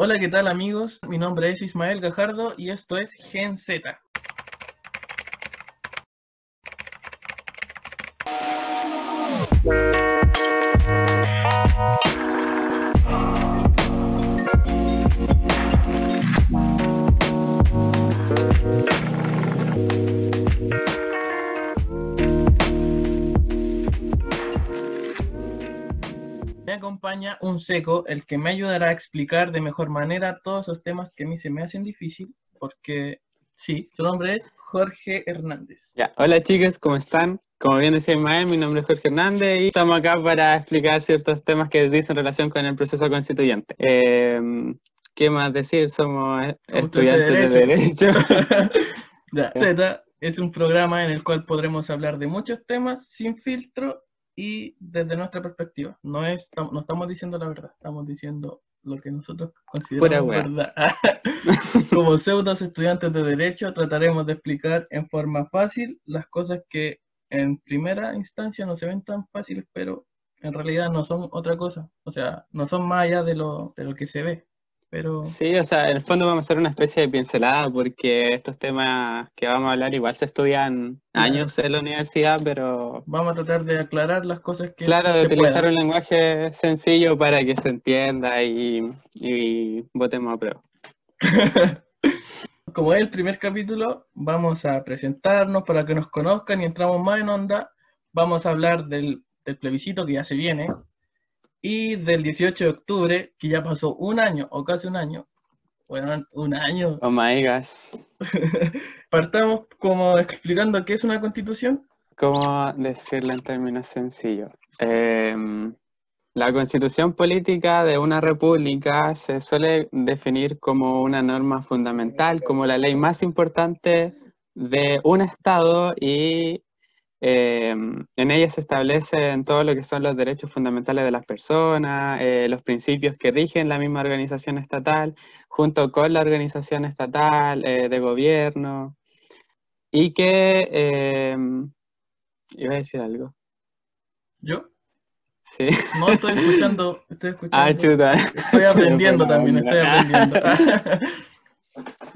Hola, ¿qué tal amigos? Mi nombre es Ismael Gajardo y esto es Gen Z. acompaña un seco, el que me ayudará a explicar de mejor manera todos esos temas que a mí se me hacen difícil, porque sí, su nombre es Jorge Hernández. Ya, hola chicos, ¿cómo están? Como bien decía Ismael, mi nombre es Jorge Hernández y estamos acá para explicar ciertos temas que dicen relación con el proceso constituyente. Eh, ¿Qué más decir? Somos estudiantes de Derecho. Ya, Z es un programa en el cual podremos hablar de muchos temas sin filtro y desde nuestra perspectiva. No, es, no estamos diciendo la verdad, estamos diciendo lo que nosotros consideramos verdad. Como pseudos estudiantes de Derecho, trataremos de explicar en forma fácil las cosas que en primera instancia no se ven tan fáciles, pero en realidad no son otra cosa. O sea, no son más allá de lo, de lo que se ve. Pero Sí, o sea, en el fondo vamos a hacer una especie de pincelada porque estos temas que vamos a hablar igual se estudian Claro. años en la universidad, pero vamos a tratar de aclarar las cosas que claro, de utilizar un lenguaje sencillo para que se entienda y, y votemos a prueba. Como es el primer capítulo, vamos a presentarnos para que nos conozcan y entramos más en onda. Vamos a hablar del, del plebiscito que ya se viene y del 18 de octubre, que ya pasó un año o casi un año. Bueno, un año. Oh my gosh. Partamos como explicando qué es una constitución. ¿Cómo decirlo en términos sencillos? Em, la constitución política de una república se suele definir como una norma fundamental, como la ley más importante de un Estado y em, en ella se establecen todo lo que son los derechos fundamentales de las personas, eh, los principios que rigen la misma organización estatal, junto con la organización estatal eh, de gobierno, y que... em, Iba a decir algo. Yo Sí. no estoy escuchando, estoy Ah, escuchando. chuta. Estoy aprendiendo también, estoy aprendiendo.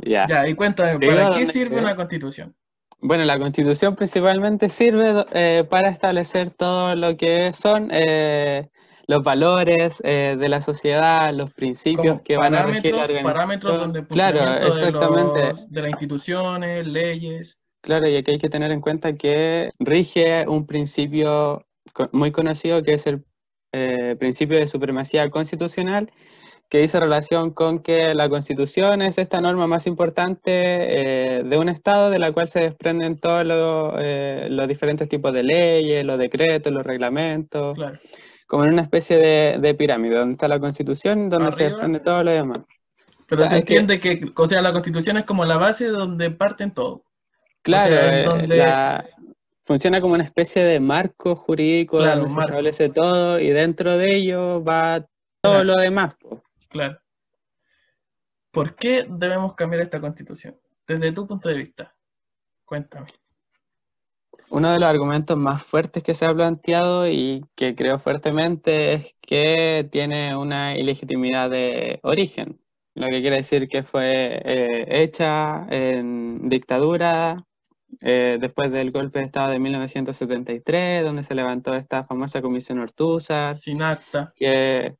Ya. Ya, y cuéntame, Digo, ¿para qué ¿dónde sirve quedé? una constitución? Bueno, la constitución principalmente sirve eh, para establecer todo lo que son eh, los valores eh, de la sociedad, los principios Como que van a regir la parámetros, parámetros donde organización. Claro, de, exactamente. los- de las instituciones, leyes. Claro, y aquí hay que tener en cuenta que rige un principio muy conocido que es el eh, principio de supremacía constitucional, que dice relación con que la constitución es esta norma más importante eh, de un Estado de la cual se desprenden todos los, eh, los diferentes tipos de leyes, los decretos, los reglamentos, Claro. como en una especie de, de pirámide, donde está la constitución, donde se Arriba. desprende todo lo demás. Pero O sea, se es que- entiende que, o sea, la constitución es como la base donde parten todo. Claro, sea, en eh, donde- la- funciona como una especie de marco jurídico Claro, donde se marco. establece todo y dentro de ello va todo Claro. lo demás. po. Claro. ¿Por qué debemos cambiar esta constitución? Desde tu punto de vista. Cuéntame. Uno de los argumentos más fuertes que se ha planteado y que creo fuertemente es que tiene una ilegitimidad de origen, lo que quiere decir que fue eh, hecha en dictadura eh, después del golpe de Estado de 1973, donde se levantó esta famosa comisión Ortúzar. Sin acta. que,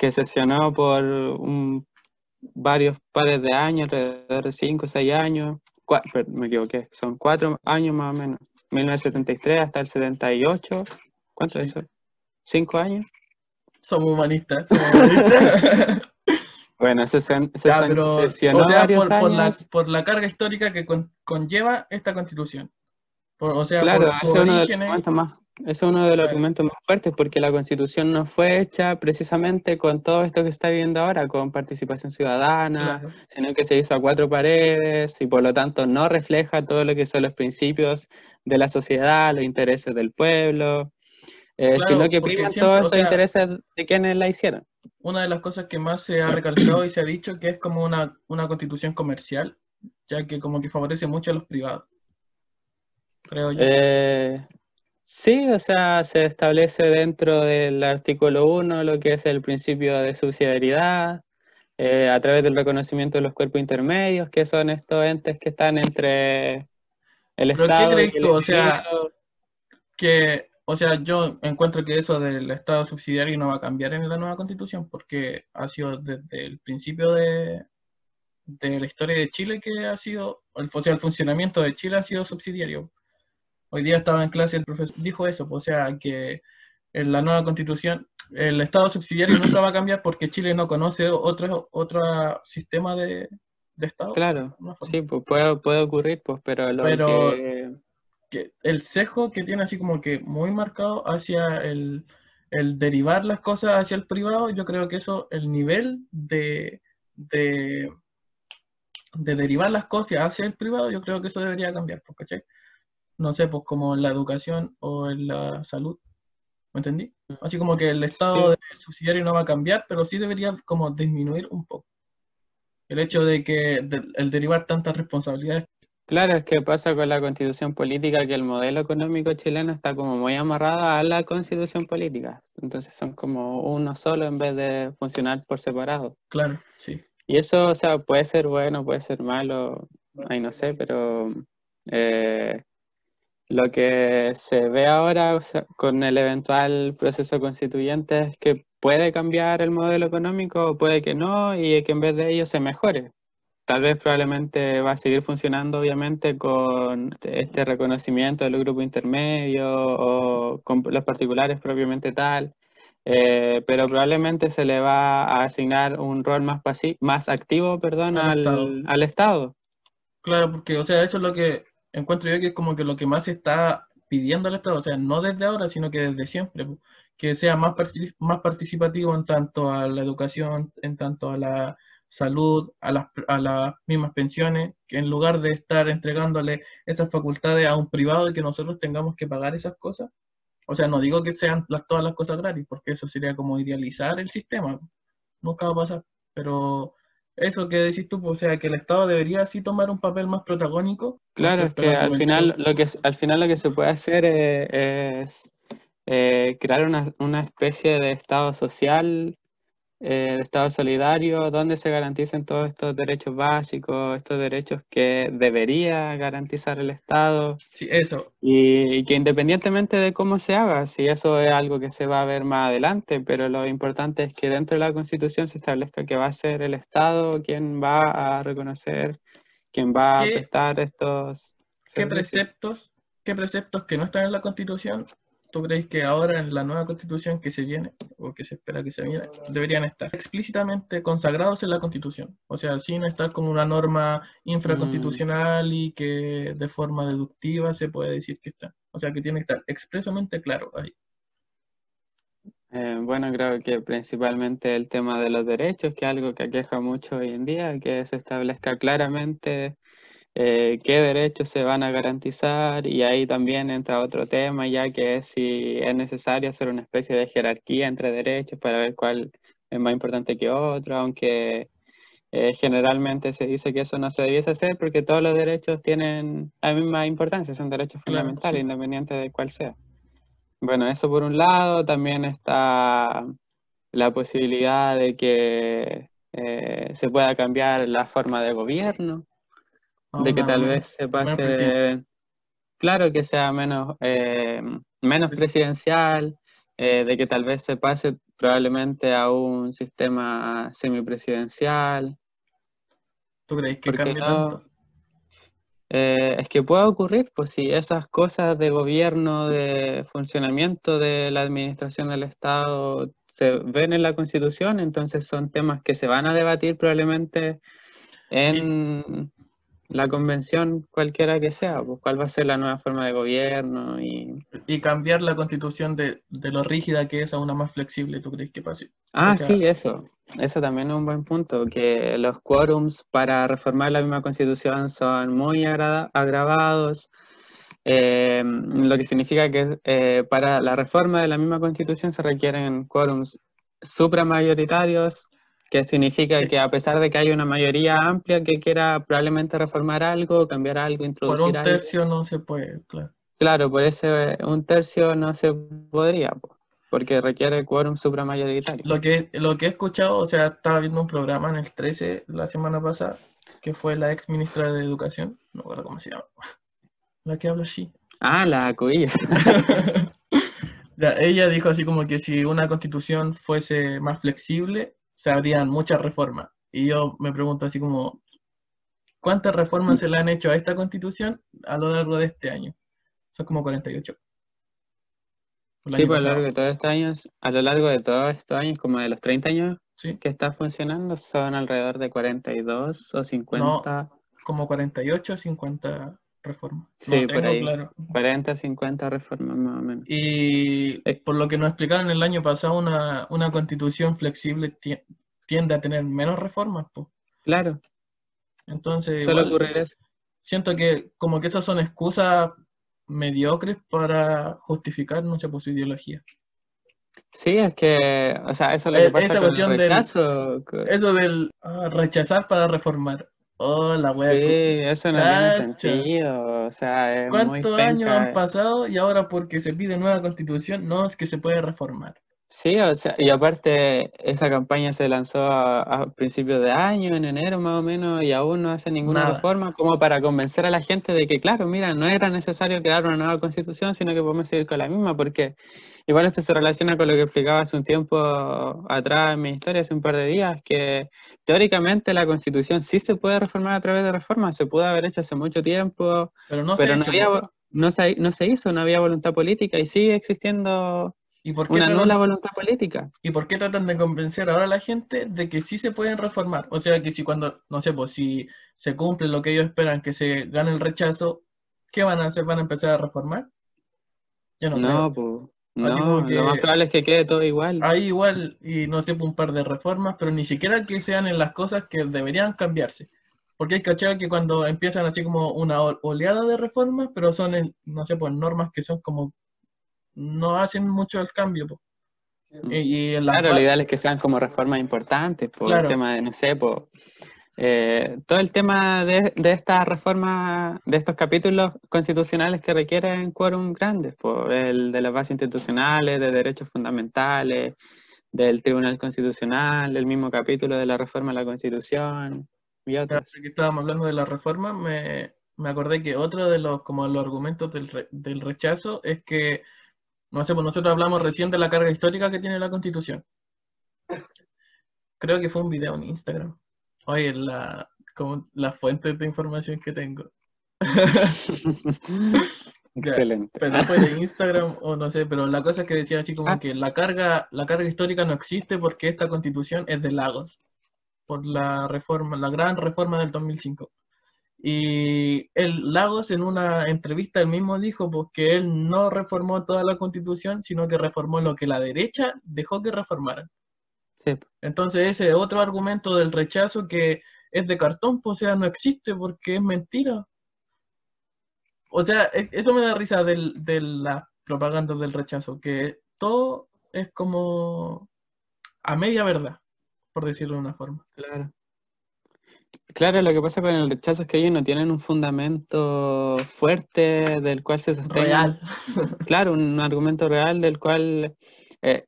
que sesionó por un- varios pares de años, alrededor de 5 o 6 años. Cua- per- me equivoqué, son 4 años más o menos. 1973 hasta el 78. ¿Cuánto es eso? ¿5 años? Somos humanistas. Somos humanistas. Bueno, se, sen- se Ya, pero, o sesionó sea, varios por, por la, años. por la carga histórica que con- conlleva esta constitución. Por- o sea, Claro, por sus orígenes. más, es uno de los argumentos más fuertes, porque la constitución no fue hecha precisamente con todo esto que está viendo ahora, con participación ciudadana, Claro. sino que se hizo a cuatro paredes y por lo tanto no refleja todo lo que son los principios de la sociedad, los intereses del pueblo, eh, Claro, sino que priman siempre, todos o esos sea, intereses de quienes la hicieron. una de las cosas que más se ha recalcado y se ha dicho que es como una, una constitución comercial, ya que como que favorece mucho a los privados. Creo yo. Eh, sí, o sea, se establece dentro del artículo 1 lo que es el principio de subsidiariedad, eh, a través del reconocimiento de los cuerpos intermedios, que son estos entes que están entre el ¿Pero Estado qué crees y el tú? O sea, que, o sea, yo encuentro que eso del Estado subsidiario no va a cambiar en la nueva constitución porque ha sido desde el principio de, de la historia de Chile que ha sido, o sea, el funcionamiento de Chile ha sido subsidiario. Hoy día estaba en clase, el profesor dijo eso, pues, o sea, que en la nueva constitución el Estado subsidiario nunca va a cambiar porque Chile no conoce otro, otro sistema de, de Estado. Claro, sí, pues puede, puede ocurrir, pues, pero lo Pero- que... que el sesgo que tiene así como que muy marcado hacia el, el derivar las cosas hacia el privado, yo creo que eso, el nivel de, de, de derivar las cosas hacia el privado, yo creo que eso debería cambiar, pues, ¿cachai? No sé, pues como en la educación o en la salud, ¿me entendí? Así como que el estado Sí. de subsidiario no va a cambiar, pero sí debería como disminuir un poco. El hecho de que de- el derivar tantas responsabilidades Claro, es que pasa con la constitución política que el modelo económico chileno está como muy amarrado a la constitución política. Entonces son como uno solo en vez de funcionar por separado. Claro, sí. Y eso, o sea, puede ser bueno, puede ser malo, ahí no sé, pero eh, lo que se ve ahora o sea, con el eventual proceso constituyente es que puede cambiar el modelo económico, puede que no, y que en vez de ello se mejore. Tal vez probablemente va a seguir funcionando, obviamente, con este reconocimiento de los grupos intermedios o con los particulares propiamente tal, eh, pero probablemente se le va a asignar un rol más, más activo perdón, Al al, Estado. al Estado. Claro, porque, o sea, eso es lo que encuentro yo que es como que lo que más se está pidiendo al Estado, o sea, no desde ahora, sino que desde siempre, que sea más, más participativo en tanto a la educación, en tanto a la salud, a las, a las mismas pensiones, que en lugar de estar entregándole esas facultades a un privado y que nosotros tengamos que pagar esas cosas, o sea, no digo que sean las, todas las cosas gratis, porque eso sería como idealizar el sistema, nunca va a pasar, pero eso que decís tú, pues, o sea, que el Estado debería sí tomar un papel más protagónico. Claro, es que al final lo que, al final lo que se puede hacer eh, es eh, crear una, una especie de Estado social, eh, de Estado solidario, donde se garanticen todos estos derechos básicos, estos derechos que debería garantizar el Estado. Sí, eso, Y, y que independientemente de cómo se haga, si eso es algo que se va a ver más adelante, pero lo importante es que dentro de la Constitución se establezca que va a ser el Estado quien va a reconocer, quien va a ¿Qué- prestar estos ¿qué preceptos, qué preceptos que no están en la Constitución, tú crees que ahora en la nueva Constitución que se viene, o que se espera que se viene, deberían estar explícitamente consagrados en la Constitución? O sea, sin estar como una norma infraconstitucional y que de forma deductiva se puede decir que está. O sea, que tiene que estar expresamente claro ahí. Eh, bueno, creo que principalmente el tema de los derechos, que es algo que aqueja mucho hoy en día, que se establezca claramente eh, qué derechos se van a garantizar y ahí también entra otro tema, ya que es si es necesario hacer una especie de jerarquía entre derechos para ver cuál es más importante que otro, aunque eh, generalmente se dice que eso no se debiese hacer porque todos los derechos tienen la misma importancia, son derechos Claro, fundamentales, sí. independiente de cuál sea. Bueno, eso por un lado, también está la posibilidad de que eh, se pueda cambiar la forma de gobierno, De que tal vez se pase claro, que sea menos, eh, menos Presi- presidencial, eh, de que tal vez se pase probablemente a un sistema semipresidencial, ¿Tú crees que cambie no, tanto? Eh, es que puede ocurrir, pues si esas cosas de gobierno, de funcionamiento de la administración del Estado se ven en la Constitución, entonces son temas que se van a debatir probablemente en la convención cualquiera que sea, pues cuál va a ser la nueva forma de gobierno y... Y cambiar la constitución de, de lo rígida que es a una más flexible, ¿tú crees que pase? Ah, O sea- sí, eso. Eso también es un buen punto, que los quórums para reformar la misma constitución son muy agra- agravados, eh, lo que significa que eh, para la reforma de la misma constitución se requieren quórums supramayoritarios, que significa que a pesar de que hay una mayoría amplia que quiera probablemente reformar algo, cambiar algo, Por introducir un algo, tercio no se puede, claro. claro, por ese un tercio no se podría. po. porque requiere quórum supramayoritario. Lo que, lo que he escuchado, o sea, estaba viendo un programa en el 13 la semana pasada, que fue la ex ministra de Educación, no recuerdo cómo se llama, la que habla así. Ah, la Cubillos. Ella dijo así como que si una constitución fuese más flexible, se habrían muchas reformas. Y yo me pregunto así como, ¿cuántas reformas se le han hecho a esta constitución a lo largo de este año? Son como 48. El Sí, pues a lo largo de todos estos años, a lo largo de todos estos años, como de los 30 años Sí, que está funcionando, son alrededor de 42 o 50, como 48 o 50 reformas. Sí, por ahí. claro. 40 50 reformas más o menos. Y Eh. por lo que nos explicaron el año pasado, una, una constitución flexible tie- tiende a tener menos reformas. pues. Claro, Entonces, suele igual, ocurrir eso. siento que como que esas son excusas mediocres para justificar, no sé, por su ideología. Sí, es que, o sea, eso es lo Eh, que pasa esa con el del- rechazo. Eso del ah, rechazar para reformar. Oh, la wea. Sí, eso no tiene sentido, o sea, es muy ¿Cuántos años penca. han pasado y ahora porque se pide nueva constitución no es que se puede reformar? Sí, o sea, y aparte esa campaña se lanzó a, a principios de año, en enero más o menos, y aún no hace ninguna Nada. reforma como para convencer a la gente de que, claro, mira, no era necesario crear una nueva constitución, sino que podemos seguir con la misma, porque igual esto se relaciona con lo que explicaba hace un tiempo atrás en mi historia, hace un par de días, que teóricamente la constitución sí se puede reformar a través de reformas, se pudo haber hecho hace mucho tiempo, Pero no se pero ha no había, no se, no se hizo, no había voluntad política y sigue existiendo ¿Y por qué una tratan- nula voluntad política. ¿Y por qué tratan de convencer ahora a la gente de que sí se pueden reformar? O sea, que si cuando, no sé, pues si se cumple lo que ellos esperan, que se gane el rechazo, ¿qué van a hacer? ¿Van a empezar a reformar? Yo no, No, pues, no, como lo más probable es que quede todo igual. Hay igual, y no sé, pues, un par de reformas, pero ni siquiera que sean en las cosas que deberían cambiarse. Porque hay cachado que cuando empiezan así como una ol- oleada de reformas, pero son, en, no sé, pues normas que son como, no hacen mucho el cambio. Y, y en las Claro, lo ideal es que sean como reformas importantes, por Claro. el tema de, no sé, po, eh, todo el tema de, de esta reforma, de estos capítulos constitucionales que requieren quórum grandes, por el de las bases institucionales, de derechos fundamentales, del Tribunal Constitucional, el mismo capítulo de la reforma a la Constitución y otros. que estábamos hablando de la reforma, me, me acordé que otro de los, como los argumentos del, re- del rechazo es que, no sé, pues nosotros hablamos recién de la carga histórica que tiene la Constitución. Creo que fue un video en Instagram. Oye, la, como las fuentes de información que tengo. Excelente. Pero fue de Instagram o no sé, pero la cosa es que decía así como Ah. que la carga, la carga histórica no existe porque esta constitución es de Lagos, por la reforma, la gran reforma del 2005. Y el Lagos en una entrevista él mismo dijo pues, que él no reformó toda la constitución, sino que reformó lo que la derecha dejó que reformaran. Sí. Entonces ese otro argumento del rechazo que es de cartón, pues, o sea, no existe porque es mentira. O sea, e- eso me da risa del- de la propaganda del rechazo, que todo es como a media verdad, por decirlo de una forma. Claro. Claro, lo que pasa con el rechazo es que ellos no tienen un fundamento fuerte del cual se sostengan. Real. Claro, un argumento real del cual eh,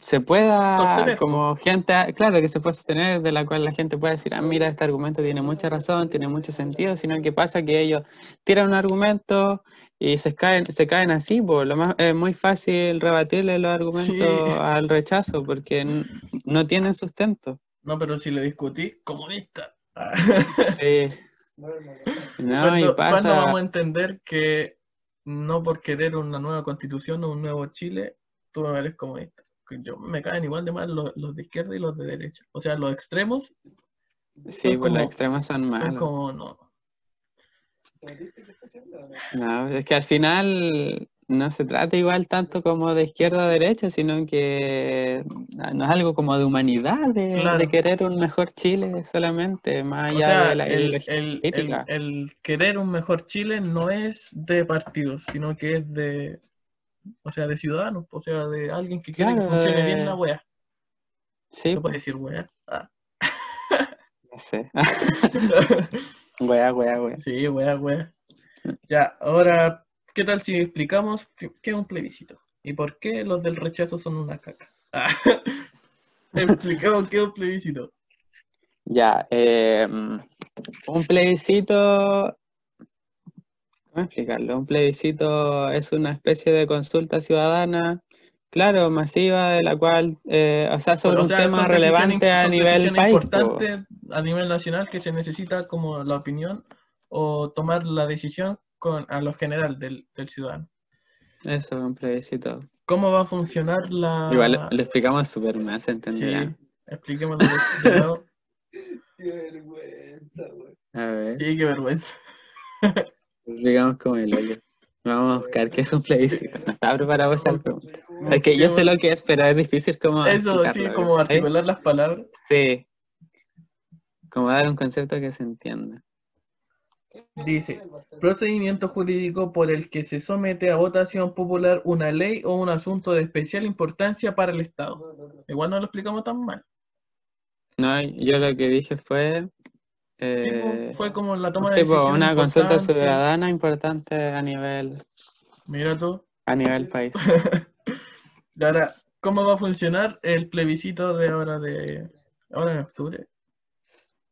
se pueda, Sostener, como gente, claro, que se puede sostener, de la cual la gente pueda decir, ah, mira, este argumento tiene mucha razón, tiene mucho sentido, sino que pasa que ellos tiran un argumento y se caen, se caen así, lo más, es muy fácil rebatirle los argumentos Sí. al rechazo porque no tienen sustento. No, pero si le discutí, comunista. Sí. No, y ¿Cuándo, cuándo pasa, vamos a entender que no por querer una nueva constitución o un nuevo Chile, tú no eres comunista? Yo, me caen igual de mal los, los de izquierda y los de derecha. O sea, los extremos sí, son pues los extremos son son malos. como no. No, es que al final no se trata igual tanto como de izquierda a derecha, sino que no es algo como de humanidad, de, querer un mejor Chile solamente, más O allá sea, de la el, el- el- el querer un mejor Chile no es de partidos, sino que es de, o sea, de ciudadanos, o sea, de alguien que quiere que funcione bien la wea. Sí, Se puede decir wea. Ah. no sé. Wea, wea, wea. Sí, wea, wea. Ya, ahora, ¿qué tal si explicamos qué qué es un plebiscito? ¿Y por qué los del rechazo son una caca? Ah, Explicamos qué es un plebiscito. Ya, eh, un plebiscito, ¿cómo explicarlo? Un plebiscito es una especie de consulta ciudadana, claro, masiva, de la cual, eh, o sea, sobre O un sea, tema son relevante a nivel país. po. importantes a nivel nacional que se necesita como la opinión o tomar la decisión con, a lo general del, del ciudadano. Eso, un plebiscito. ¿Cómo va a funcionar la...? Igual lo, lo explicamos súper más, ¿se Ah. Sí, entenderá? expliquémoslo de, de nuevo. Qué vergüenza, güey. A ver, Sí, qué vergüenza. explicamos como el hoyo. Vamos a buscar qué es un plebiscito. No estaba preparado para esa pregunta. Es que yo sé lo que es, pero es difícil como Eso, sí, como articular las palabras. Sí. Como dar un concepto que se entienda. Dice, procedimiento jurídico por el que se somete a votación popular una ley o un asunto de especial importancia para el Estado. Igual no lo explicamos tan mal. No, yo lo que dije fue... Sí, eh, fue como la toma sí, de pues, decisión una consulta ciudadana importante a nivel, Mira tú. a nivel país. Y ahora, ¿cómo va a funcionar el plebiscito de ahora de ahora en octubre?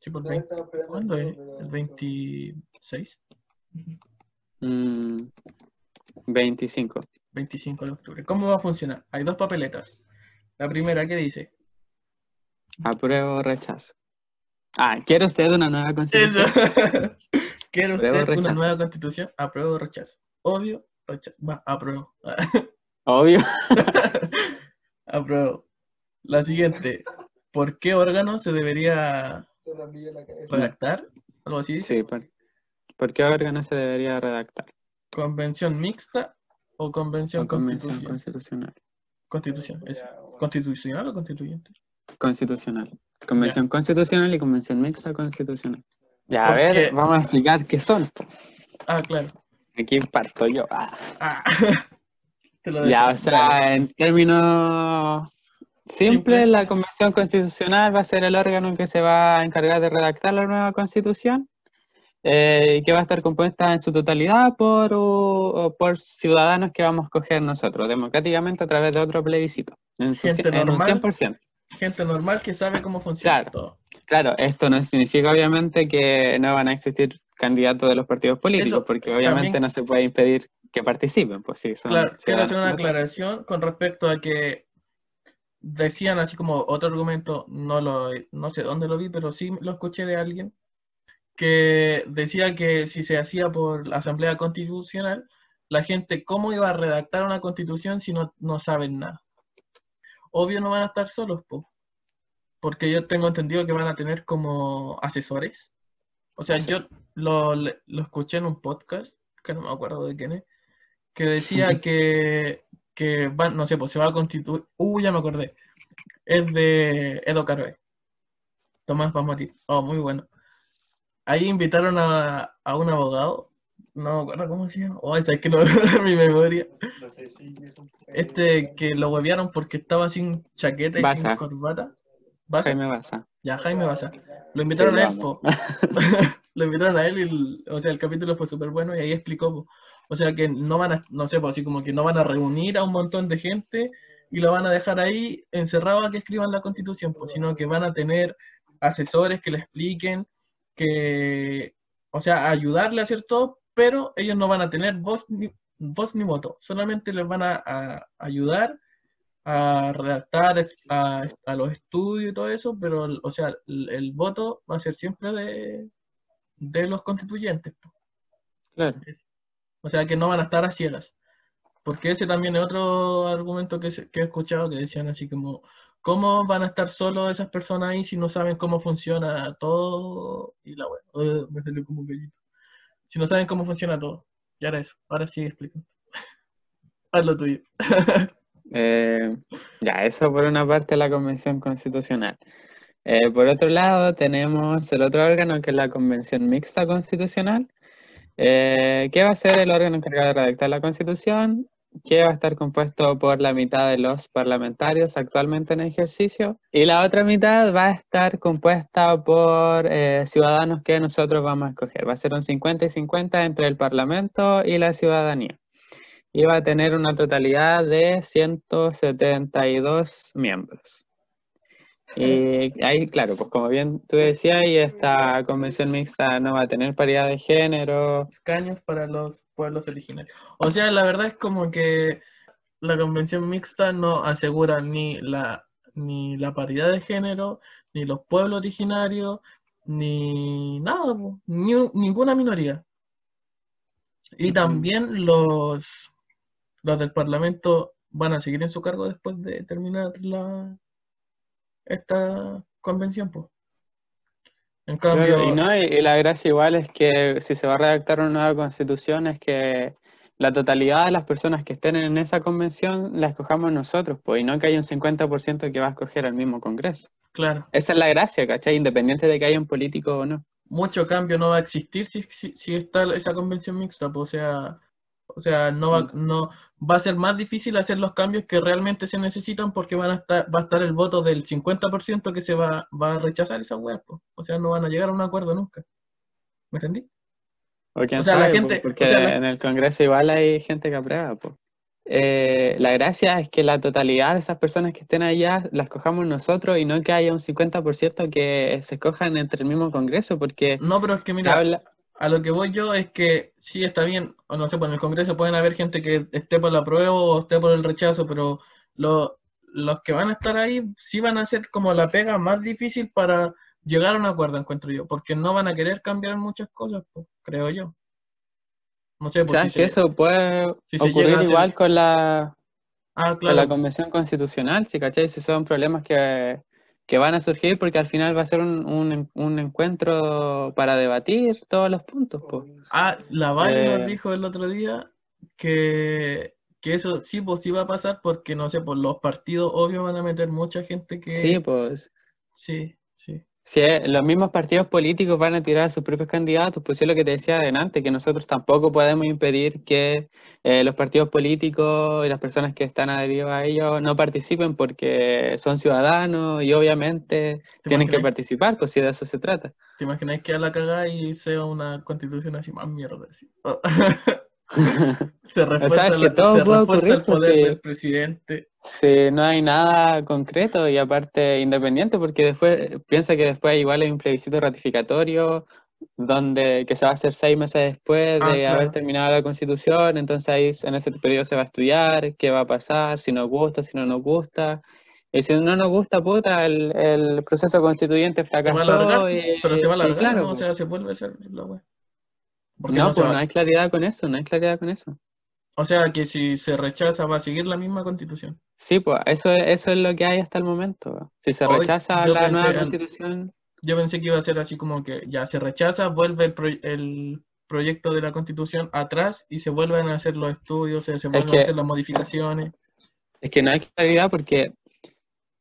Sí, por 20 ¿Cuándo es? ¿El 26? Mm, 25. 25 de octubre. ¿Cómo va a funcionar? Hay dos papeletas. La primera, ¿qué dice? Apruebo o rechazo. Ah, ¿quiere usted una nueva Eso. constitución? ¿Quiere Apruebo o usted una nueva constitución? Apruebo o rechazo. Obvio, rechazo. Va, apruebo. Obvio. apruebo. La siguiente. ¿Por qué órgano se debería redactar? Algo así dice. Sí, ¿por, ¿por qué órgano se debería redactar? ¿Convención mixta o convención, O convención constitucional? constitucional. ¿Constitucional o constituyente? Constitucional. Convención constitucional y convención mixta constitucional. Ya, a ver, vamos a explicar qué son. Ah, claro. Aquí parto yo. Ah. Ah. Te lo Ya, o sea, en términos simples, Simples. la Convención Constitucional va a ser el órgano que se va a encargar de redactar la nueva Constitución, eh, y que va a estar compuesta en su totalidad por, uh, por ciudadanos que vamos a escoger nosotros, democráticamente a través de otro plebiscito, en, su, Gente en un normal. 100%. Gente normal que sabe cómo funciona Claro. todo. Claro, esto no significa obviamente que no van a existir candidatos de los partidos políticos, Eso, porque obviamente también- no se puede impedir que participen, pues sí, son Claro, quiero hacer una aclaración con respecto a que decían así como otro argumento, no lo no sé dónde lo vi, pero sí lo escuché de alguien que decía que si se hacía por la Asamblea Constitucional, la gente cómo iba a redactar una constitución si no, no saben nada. Obvio no van a estar solos, po, porque yo tengo entendido que van a tener como asesores. O sea, Sí. yo lo, escuché en un podcast, que no me acuerdo de quién es, que decía que, que van, no sé, pues se va a constituir. Uh, ya me acordé. Es de Edo Carve. Tomás Pamati. Oh, muy bueno. Ahí invitaron a, a un abogado. No me acuerdo cómo se llama. Oh, es que no mi memoria. No sé si es un- Este que lo huevearon porque estaba sin chaqueta y sin corbata. ¿Baza? Jaime Baza. Ya, Jaime Baza. Lo invitaron Sí, a él, po. lo invitaron a él y el, o sea, el capítulo fue súper bueno y ahí explicó, po. o sea, que no van a, no sé, pues así como que no van a reunir a un montón de gente y lo van a dejar ahí encerrado a que escriban la constitución, pues, sino que van a tener asesores que le expliquen, que, o sea, ayudarle a hacer todo, pero ellos no van a tener voz ni, voz ni voto, solamente les van a, a ayudar a redactar a, a los estudios y todo eso, pero, o sea, el, el voto va a ser siempre de, de los constituyentes. Claro. O sea, que no van a estar a ciegas. Porque ese también es otro argumento que, se- que he escuchado que decían así como, ¿cómo van a estar solo esas personas ahí si no saben cómo funciona todo? Y la uh, me salió como un gallito. Si no saben cómo funciona todo. Y ahora eso, ahora sí explico. Haz lo tuyo. Eh, ya, eso por una parte la Convención Constitucional. Eh, por otro lado, tenemos el otro órgano que es la Convención Mixta Constitucional, eh, que va a ser el órgano encargado de redactar la Constitución, que va a estar compuesto por la mitad de los parlamentarios actualmente en ejercicio, y la otra mitad va a estar compuesta por eh, ciudadanos que nosotros vamos a escoger. Va a ser un 50 y 50 entre el Parlamento y la ciudadanía. iba a tener una totalidad de 172 miembros. Y ahí, claro, pues como bien tú decías, y esta convención mixta no va a tener paridad de género. Escaños para los pueblos originarios. O sea, la verdad es como que la convención mixta no asegura ni la, ni la paridad de género, ni los pueblos originarios, ni nada, ni un- ninguna minoría. Y también los, los del Parlamento van a seguir en su cargo después de terminar la, esta convención, pues. En y, no, y, la gracia igual es que si se va a redactar una nueva constitución es que la totalidad de las personas que estén en esa convención la escojamos nosotros, pues, y no que haya un 50% que va a escoger el mismo Congreso. claro, Esa es la gracia, ¿cachai? Independiente de que haya un político o no. mucho cambio no va a existir si, si, si está esa convención mixta, pues, o sea, o sea, no va, no, va a ser más difícil hacer los cambios que realmente se necesitan porque van a estar, va a estar el voto del 50% que se va, va a rechazar esa web, pues. O sea, no van a llegar a un acuerdo nunca. ¿Me entendí? O quién O sea, la gente- porque o sea, la- en el Congreso igual hay gente que aprueba, pues. Eh, la gracia es que la totalidad de esas personas que estén allá las escojamos nosotros y no que haya un 50% que se escojan entre el mismo Congreso, porque No, pero es que mira, habla, a lo que voy yo es que sí está bien, o no sé, pues en el Congreso pueden haber gente que esté por la prueba o esté por el rechazo, pero lo- los que van a estar ahí sí van a hacer como la pega más difícil para llegar a un acuerdo, encuentro yo, porque no van a querer cambiar muchas cosas, pues, creo yo. No sé, pues ¿Sabes si que se- eso puede si ocurrir hacer- igual con la, Ah, con la convención constitucional, si cachai, si son problemas que, que van a surgir porque al final va a ser un, un, un encuentro para debatir todos los puntos, pues. Ah, la Eh, nos dijo el otro día que, que eso sí, pues sí va a pasar porque, no sé, pues los partidos obvio van a meter mucha gente que... Sí, pues. Sí, sí. Si los mismos partidos políticos van a tirar a sus propios candidatos, pues es lo que te decía adelante, que nosotros tampoco podemos impedir que eh, los partidos políticos y las personas que están adheridos a ellos no participen porque son ciudadanos y obviamente ¿Te tienen que imaginas- participar, pues si de eso se trata. ¿Te imagináis que a la cagada y sea una constitución así más mierda? así? se refuerza, es que la- se el pues, poder sí. del presidente. Si no hay nada concreto y aparte independiente, porque después piensa que después igual hay un plebiscito ratificatorio donde que se va a hacer seis meses después Ah, de claro. haber terminado la constitución, entonces ahí en ese periodo se va a estudiar qué va a pasar, si nos gusta, si no nos gusta. Y si no nos gusta, puta, el, el proceso constituyente Se va a fracasó. alargar, y- pero se va a alargar, claro, ¿no? O pues. sea, se vuelve a hacer la wea. No, se pues no hay claridad con eso, no hay claridad con eso. O sea, que si se rechaza va a seguir la misma constitución. Sí, pues eso, es- eso es lo que hay hasta el momento. Si se Hoy rechaza yo la pensé nueva constitución, Yo pensé que iba a ser así como que ya se rechaza, vuelve el, pro- el proyecto de la constitución atrás y se vuelven a hacer los estudios, se, se vuelven que- a hacer las modificaciones. Es que no hay claridad porque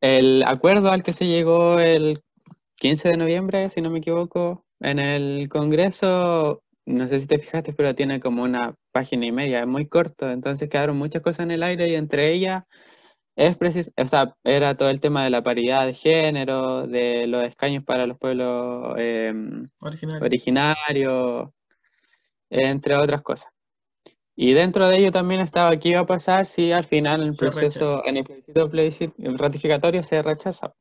el acuerdo al que se llegó el 15 de noviembre, si no me equivoco, en el Congreso, no sé si te fijaste, pero tiene como una página y media, es muy corto, entonces quedaron muchas cosas en el aire y entre ellas es precis- o sea, era todo el tema de la paridad de género, de los escaños para los pueblos em, Original. originario, entre otras cosas. Y dentro de ello también estaba qué iba a pasar si al final el proceso, en el plebiscito plebiscito- ratificatorio se rechaza.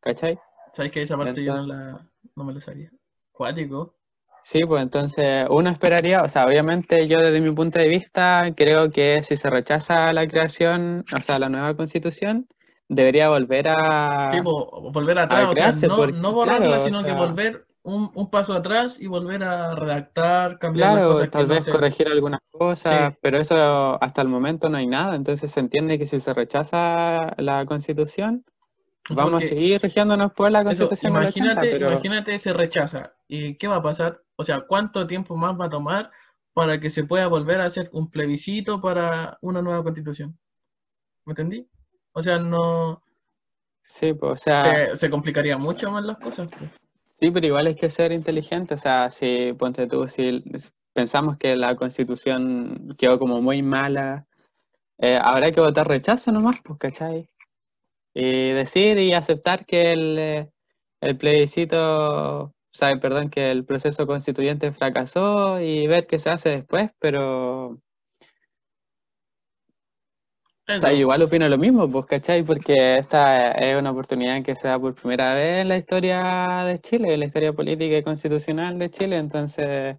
¿Cachai? ¿Sabes que esa parte yo no, Entonces- la, no me la sabía? Cuático. Sí, pues entonces uno esperaría, o sea, obviamente yo desde mi punto de vista creo que si se rechaza la creación, o sea, la nueva constitución, debería volver a... Sí, po, volver atrás, o sea, crearse, no, porque, no borrarla, claro, o sino que volver un, un paso atrás y volver a redactar, cambiar las Claro, cosas que tal vez corregir algunas cosas, Sí. pero eso hasta el momento no hay nada, entonces se entiende que si se rechaza la constitución, Eso vamos a seguir rigiéndonos por la Eso, constitución 80, imagínate, pero imagínate se rechaza. ¿Y qué va a pasar? O sea, ¿cuánto tiempo más va a tomar para que se pueda volver a hacer un plebiscito para una nueva constitución? ¿Me entendí? O sea, no sí, pues, o sea, se complicaría mucho más las cosas. pues. sí, pero igual hay que ser inteligente, o sea, si ponte tú, si pensamos que la constitución quedó como muy mala, eh, habrá que votar rechazo nomás, pues, ¿cachai? Y decir y aceptar que el, eh, el plebiscito, o sea, perdón, que el proceso constituyente fracasó y ver qué se hace después, pero O sea, igual opino lo mismo, pues, ¿cachai? Porque esta es una oportunidad que se da por primera vez en la historia de Chile, en la historia política y constitucional de Chile, entonces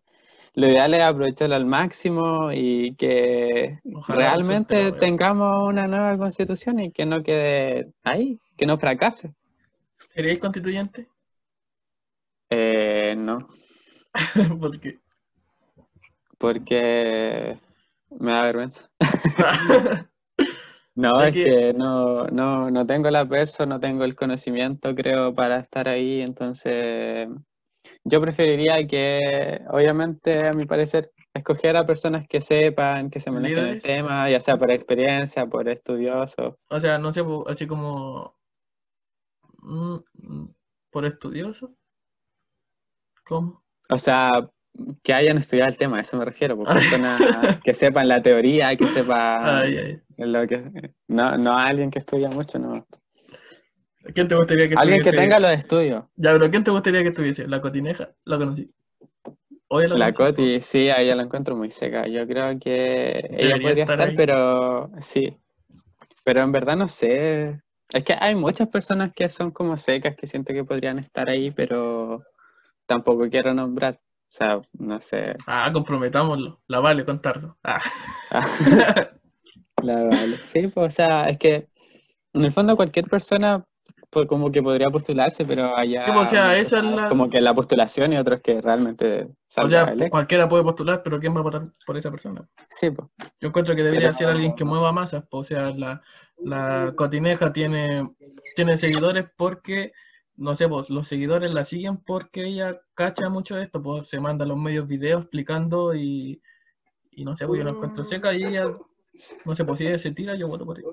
lo ideal es aprovecharlo al máximo y que Ojalá realmente tengamos una nueva constitución y que no quede ahí, que no fracase. ¿Seríais constituyente? Eh, no, Porque porque me da vergüenza. No, Es es que- que no, no, no tengo la perso, no tengo el conocimiento, creo, para estar ahí, entonces yo preferiría que, obviamente, a mi parecer, escoger a personas que sepan, que se manejen el Líderes. tema, ya sea por experiencia, por estudioso. O sea, no sé, así como mm, mm, por estudioso. ¿Cómo? O sea, que hayan estudiado el tema, a eso me refiero, por personas que sepan la teoría, que sepan Ay, ay. lo que... No, no alguien que estudia mucho, no. ¿Quién te gustaría que Alguien que tenga los estudios. Ya, pero ¿quién te gustaría que estuviese? La cotineja, la conocí. Hoy La. Coti, sí, a ella la encuentro muy seca. Yo creo que ella podría estar pero sí. Pero en verdad no sé. Es que hay muchas personas que son como secas que siento que podrían estar ahí, pero tampoco quiero nombrar. O sea, no sé. Ah, comprometámoslo. La vale contarlo. Ah. La vale. Sí, pues, o sea, es que en el fondo cualquier persona pues, como que podría postularse, pero allá Sí, pues, o sea, esa es la- como que la postulación y otros que realmente O sea, electo. cualquiera puede postular, pero ¿quién va a votar por esa persona? Sí, pues. Yo encuentro que debería Pero- ser alguien que mueva masas. po. O sea, la, la cotineja tiene, tiene seguidores porque, no sé, pues los seguidores la siguen porque ella cacha mucho esto. Pues se manda a los medios videos explicando y, y no sé, pues yo la encuentro seca y ella, no sé, pues si ella se tira, yo voto por ella.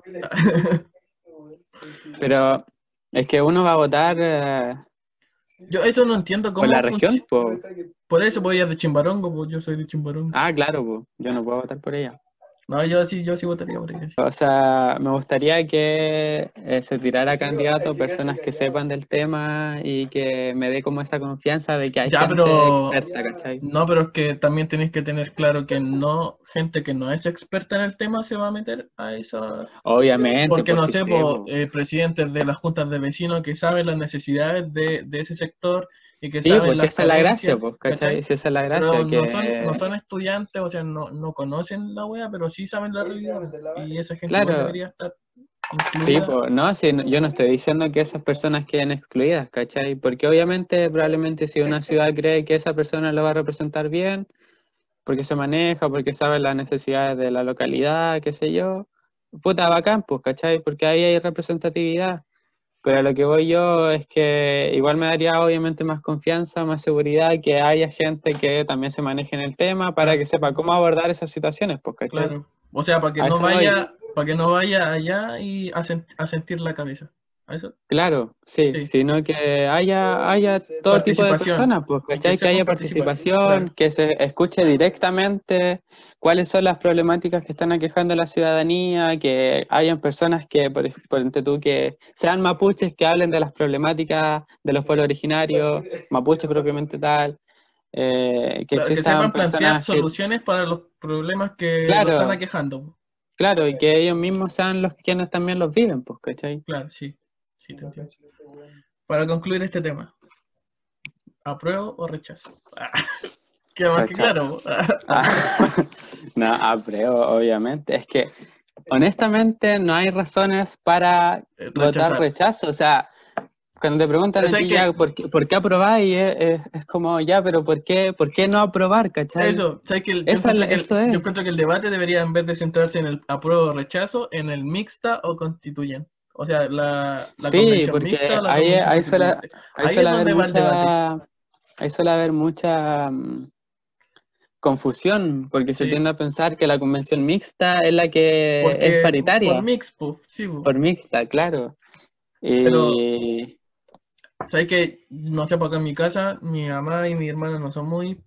Pero es que uno va a votar eh, Yo eso no entiendo cómo por la funci- región, pues. Por eso, pues ella es de Chimbarongo, pues yo soy de Chimbarongo. Ah, claro, pues. Yo no puedo votar por ella. No, yo sí, yo sí votaría por ella. sí. O sea, me gustaría que eh, se tirara candidato personas que sepan del tema y que me dé como esa confianza de que hay Ya, gente pero- experta, ¿cachai? No, pero es que también tenéis que tener claro que no, gente que no es experta en el tema se va a meter a esa. Obviamente. Porque pues, no sí, sé, sí, eh, presidentes de las juntas de vecinos que saben las necesidades de, de ese sector y que Sí, saben pues esa es la gracia, pues, ¿cachai? ¿cachai? Si esa es la gracia, Pero que... no son, no son estudiantes, o sea, no, no conocen la wea, pero sí saben la realidad. Y esa gente Claro. debería estar Sí, incluida. pues, no, sí, no- yo no estoy diciendo que esas personas queden excluidas, ¿cachai? Porque obviamente, probablemente si una ciudad cree que esa persona lo va a representar bien, porque se maneja, porque sabe las necesidades de la localidad, qué sé yo, puta, bacán, pues, ¿cachai? Porque ahí hay representatividad. Pero a lo que voy yo es que igual me daría obviamente más confianza, más seguridad que haya gente que también se maneje en el tema para que sepa cómo abordar esas situaciones, ¿cachai? Claro. O sea, para que A no voy. vaya, para que no vaya allá y a, sen- a sentir la cabeza. ¿A eso? Claro, sí, Sí. sino que haya, haya todo tipo de personas, pues, que haya participar, participación, claro. que se escuche directamente cuáles son las problemáticas que están aquejando a la ciudadanía, que hayan personas que, por ej- por ejemplo, tú, que sean mapuches, que hablen de las problemáticas de los pueblos originarios, mapuches propiamente tal, eh, que Claro, que sepan plantear que, soluciones para los problemas que Claro. lo están aquejando. claro, y que ellos mismos sean los quienes también los viven, pues, ¿cachai? Claro, sí. Sí te entiendo. Para concluir este tema, ¿apruebo o rechazo? Queda más que claro. Ah, no, apruebo, obviamente. Es que, honestamente, no hay razones para Eh, votar Rechazar. rechazo. O sea, cuando te preguntan Pero a ti ya, ¿por qué, por qué aprobáis? Es, como, ya, pero ¿por qué, por qué no aprobar, cachai? Eso, ¿sabes que el- yo, Esa es encuentro la- que el, eso es. yo encuentro que el debate debería, en vez de centrarse en el apruebo o rechazo, en el mixta o constituyente. O sea, la, la Sí, convención porque mixta la ahí- convención ahí suele-. Ahí suele haber mucha, ahí suele haber mucha mm, confusión, porque se tiende a pensar que la convención mixta es la que Porque es paritaria. Por mix, po, sí, po. Por mixta, claro. Pero-. ¿Sabes que No sé, porque en mi casa mi mamá y mi hermana no son muy,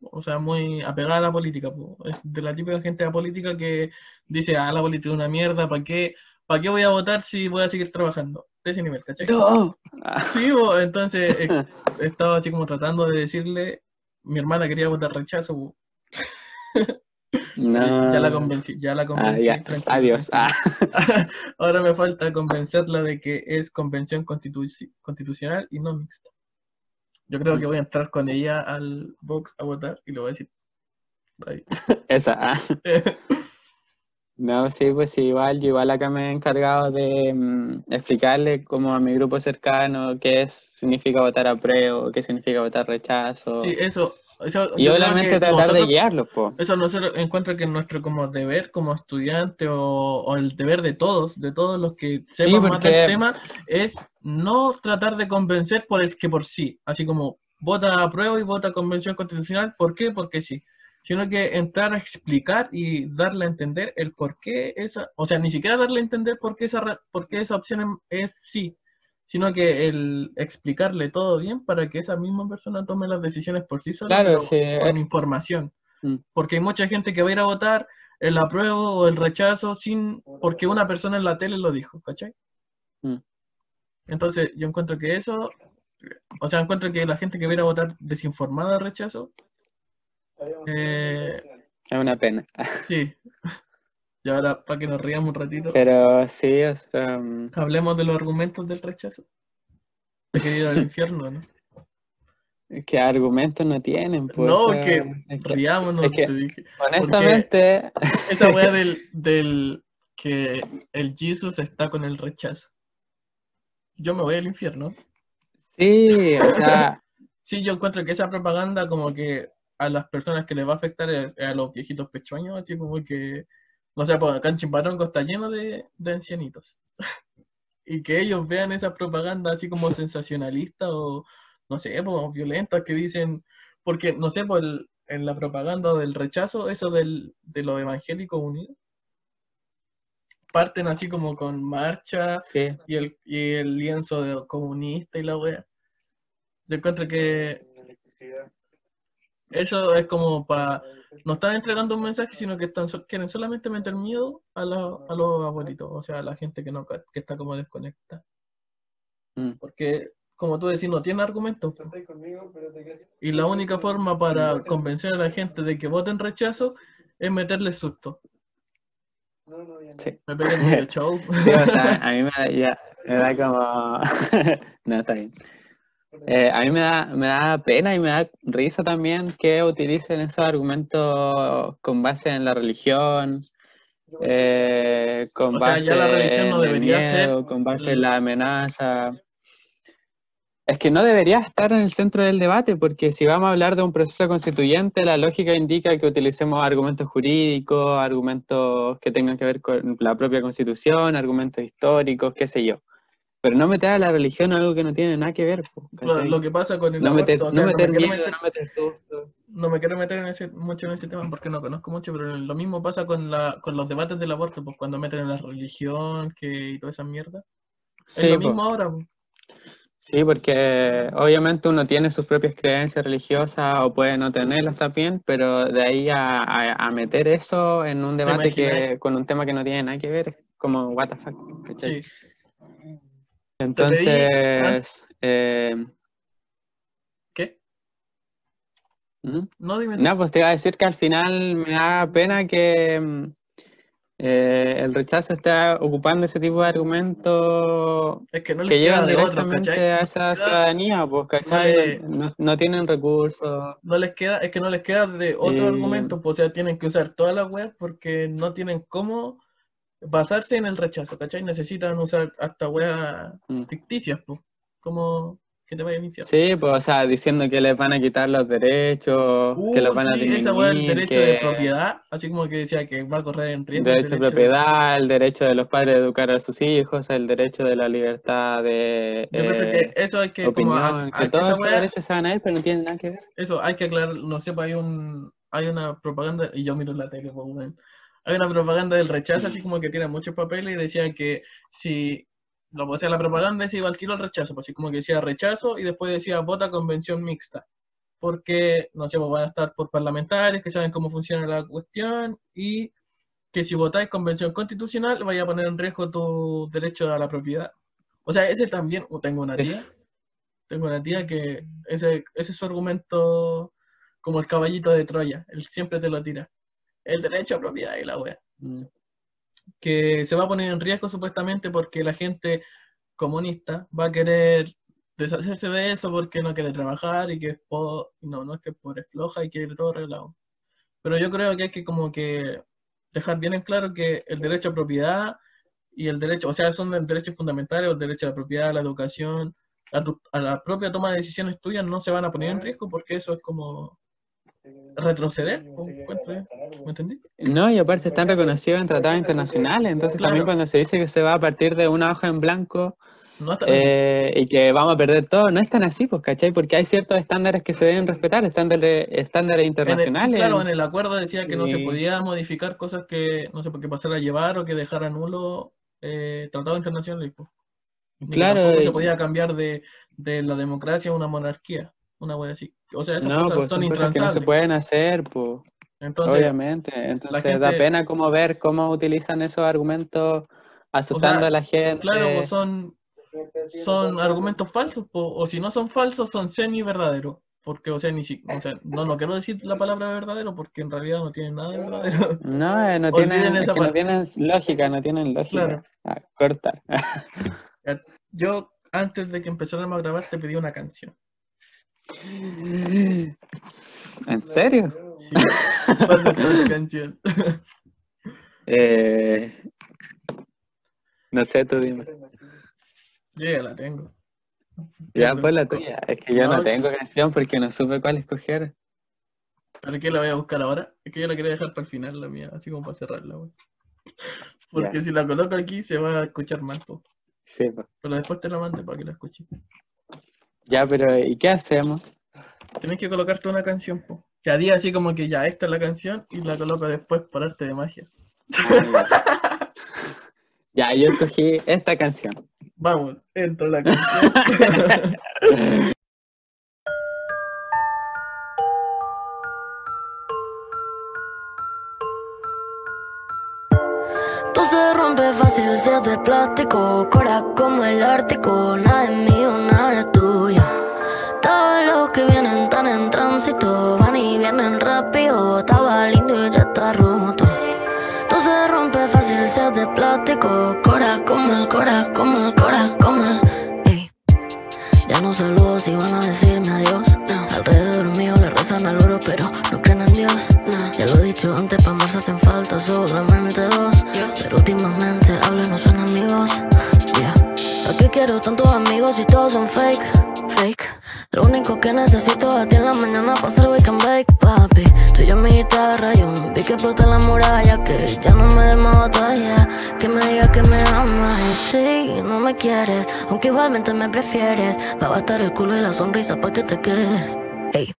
o sea, muy apegadas a la política. po. Es de la típica gente de la política que dice, ah, la política es una mierda, ¿para qué, ¿para qué voy a votar si voy a seguir trabajando? De ese nivel, ¿cachai? No. Ah, Sí, entonces eh, he estado así como tratando de decirle, mi hermana quería votar rechazo. No. Ya la convencí, ya la Ah, convencí. ya. Adiós. Ah. Ahora me falta convencerla de que es convención constitu- constitucional y no mixta. Yo creo que voy a entrar con ella al box a votar y le voy a decir. ahí. Esa. ah. No, sí, pues sí, igual, yo igual acá me he encargado de mm, explicarle como a mi grupo cercano qué es, significa votar apruebo, qué significa votar rechazo. Sí, eso. eso y obviamente tratar de guiarlos, po. Eso nosotros encuentro que es nuestro como deber como estudiante o, o el deber de todos, de todos los que sepan más porque- del tema, es no tratar de convencer por el que por sí, así como vota a prueba y vota convención constitucional, ¿por qué? Porque sí, sino que entrar a explicar y darle a entender el por qué esa, o sea, ni siquiera darle a entender por qué esa, por qué esa opción es sí, sino que el explicarle todo bien para que esa misma persona tome las decisiones por sí sola, Claro, sí, eh. con información. Mm. Porque hay mucha gente que va a ir a votar el apruebo o el rechazo sin porque una persona en la tele lo dijo, ¿cachai? Mm. Entonces, yo encuentro que eso, o sea, encuentro que la gente que va a ir a votar desinformada de rechazo, Eh, Es una pena. sí. Y ahora, para que nos riamos un ratito, Pero sí, o sea, mm, hablemos de los argumentos del rechazo. He querido al infierno, ¿no? es que argumentos no tienen, pues. no, o sea, que es que, riámonos, es que- te dije. honestamente, Esa weá del, del que el Jesus está con el rechazo. Yo me voy al infierno. sí, o sea, Sí, yo encuentro que esa propaganda como que a las personas que les va a afectar es a los viejitos pechueños, así como que, no sé, pues acá en Chimbarongo está lleno de, de ancianitos. y que ellos vean esa propaganda así como sensacionalista o, no sé, pues violenta, que dicen, porque, no sé, pues el- en la propaganda del rechazo, eso del, de los evangélicos unidos, parten así como con marcha sí, y el, y el lienzo de comunista y la wea. Yo encuentro que eso es como para. No están entregando un mensaje, sino que están quieren solamente meter miedo a, la- a los abuelitos, o sea, a la gente que no que está como desconecta. Mm. Porque, como tú decís, no tiene argumentos. Y la única forma para convencer a la gente de que voten rechazo es meterles susto. No, no, ya no. Sí. Me pegué el show. sí, o sea, a mí me da, ya, me da como... no, está bien. Eh, a mí me da, me da pena y me da risa también que utilicen esos argumentos con base en la religión, eh, con O sea, base ya la religión no en el ser miedo, con base en la amenaza. Es que no debería estar en el centro del debate, porque si vamos a hablar de un proceso constituyente, la lógica indica que utilicemos argumentos jurídicos, argumentos que tengan que ver con la propia constitución, argumentos históricos, qué sé yo. Pero no meter a la religión algo que no tiene nada que ver. po, Lo, lo que pasa con el no meter, aborto, o sea, no no meter me quiero miedo, meter- no meter susto. no me quiero meter en ese, mucho en ese tema porque no conozco mucho, pero lo mismo pasa con, la, con los debates del aborto, pues cuando meten en la religión que, y toda esa mierda. Sí, es lo po. mismo ahora. pues. Sí, porque obviamente uno tiene sus propias creencias religiosas o puede no tenerlas también, pero de ahí a, a- a meter eso en un debate que con un tema que no tiene nada que ver, es como what the fuck, ¿cachai? Sí. Entonces, eh, ¿Qué? ujú. No, dime. no, pues te iba a decir que al final me da pena que mm, eh, el rechazo esté ocupando ese tipo de argumentos es que no que llevan directamente a esa ciudadanía, pues, ¿cachai? No, no tienen recursos. No les queda, es que no les queda de otro Eh, argumento, pues, o sea, tienen que usar toda la web porque no tienen cómo basarse en el rechazo, ¿cachai? Necesitan usar hasta weas Mm. ficticias, pues, como que te vaya al infierno. Sí, pues, o sea, diciendo que les van a quitar los derechos, que los Uh, van a sí, esa wea del derecho de propiedad, así como que decía que va a correr en riesgo. el derecho de derecho de- propiedad, el derecho de los padres de educar a sus hijos, el derecho de la libertad de Yo eh, que eso hay que, como, a- opinión, a- que todos esos derechos se van a ir, pero no tienen nada que ver. eso hay que aclarar, no sé, pues hay un, hay una propaganda, y yo miro la tele, pues. Hay una propaganda del rechazo, así como que tiene muchos papeles, y decían que si, lo o sea, la propaganda se iba al tiro al rechazo, pues así como que decía rechazo, y después decía vota convención mixta, porque, no sé, pues van a estar por parlamentarios que saben cómo funciona la cuestión, y que si votáis convención constitucional, vaya a poner en riesgo tu derecho a la propiedad. O sea, ese también, o tengo una tía, tengo una tía que ese, ese es su argumento como el caballito de Troya, él siempre te lo tira. El derecho a propiedad y la wea. Mm. Que se va a poner en riesgo supuestamente porque la gente comunista va a querer deshacerse de eso porque no quiere trabajar y que es po- no, no es que es pobre, es floja y quiere todo arreglado. Pero yo creo que hay que como que dejar bien en claro que el derecho a propiedad y el derecho, o sea, son derechos fundamentales, el derecho a la propiedad, a la educación, a, tu- a la propia toma de decisiones tuyas no se van a poner en riesgo porque eso es como retroceder. ¿me entendí? No, y aparte están reconocidos en tratados internacionales, entonces Claro. también cuando se dice que se va a partir de una hoja en blanco No eh, y que vamos a perder todo, no es tan así, pues, ¿cachai? Porque hay ciertos estándares que se deben respetar, estándares, estándares En el- sí, internacionales. claro, en el acuerdo decía que no se podía modificar cosas que no sé por qué pasara a llevar o que dejara nulo eh, tratados internacionales. pues. Claro, y- se podía cambiar de, de la democracia a una monarquía, una wea así. O sea, esas No, cosas pues son son cosas que no se pueden hacer, pues, Entonces, obviamente. Entonces da pena como ver cómo utilizan esos argumentos asustando a la gente. claro, pues son, son argumentos falsos, po, o si no son falsos, son semi-verdaderos. Porque, o sea, ni si, o sea, no, no quiero decir la palabra verdadero porque en realidad no tienen nada de verdadero. No, eh, no tienen, es esa que no tienen lógica, no tienen lógica. Claro. Ah, cortar. Yo, antes de que empezáramos a grabar, te pedí una canción. ¿En serio? Sí, ¿cuál es tu canción? Eh, no sé, tú dime. Yo ya la tengo. Ya, pues la tuya. Es que yo no, No, tengo canción porque no supe cuál escoger. ¿Para qué la voy a buscar ahora? Es que yo la quería dejar para el final, la mía, así como para cerrarla, güey. Porque si la coloco aquí se va a escuchar mal, po. Sí, pero después te la mando para que la escuches. Ya, pero ¿y qué hacemos? Tienes que colocarte una canción, po. Que a día así como que ya, esta es la canción y la coloco después por arte de magia. Ya, yo escogí esta canción. Vamos, entra la canción. es de plástico Cora como el Ártico. Nada es mío, nada es tuyo. Todos los que vienen tan en tránsito. Van y vienen rápido. Estaba lindo y ya está roto. Todo se rompe fácil si es de plástico. Cora como el Cora, como el Cora. Ya no saludo si van a decirme adiós. No. Alrededor mío le rezan al oro, pero no creen en Dios. No. Ya lo he dicho antes, pa' más hacen falta solamente dos. Pero últimamente hablo y no son amigos. Yeah. ¿Para qué quiero tantos amigos si todos son fake? Fake. Lo único que necesito es a ti en la mañana hacer wake and bake, papi. Tú y yo mi guitarra y un vi que explota la muralla, que ya no me dé más batalla. Que me digas que me amas y sí, no me quieres, aunque igualmente me prefieres. Va a bastar el culo y la sonrisa para que te quedes. Ey.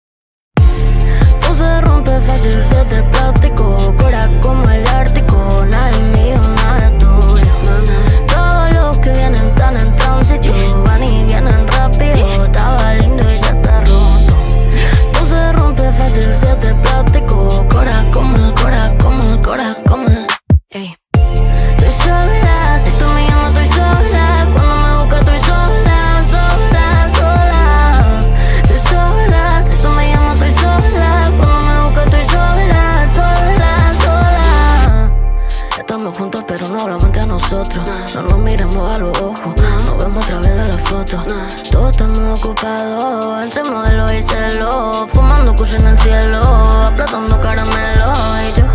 Todo se rompe fácil si es de plástico, cora como el Ártico. Nada es mío, nada es tuyo. Todos los que vienen tan en tránsito van y vienen Estaba lindo y ya está roto. No se rompe fácil si es de plástico. Cora como el cora, como el cora, como el. Ey. Estoy sola, si tú me llamas estoy sola. Cuando me buscas estoy sola, sola, sola. Estoy sola, si tú me llamas estoy sola. Cuando me buscas estoy sola, sola, sola. Estamos juntos pero no hablamos nosotros. No nos miramos a los ojos Nos vemos a través de las fotos Todos estamos ocupados Entre modelo y celo Fumando kush en el cielo Aplatando caramelo. Y yo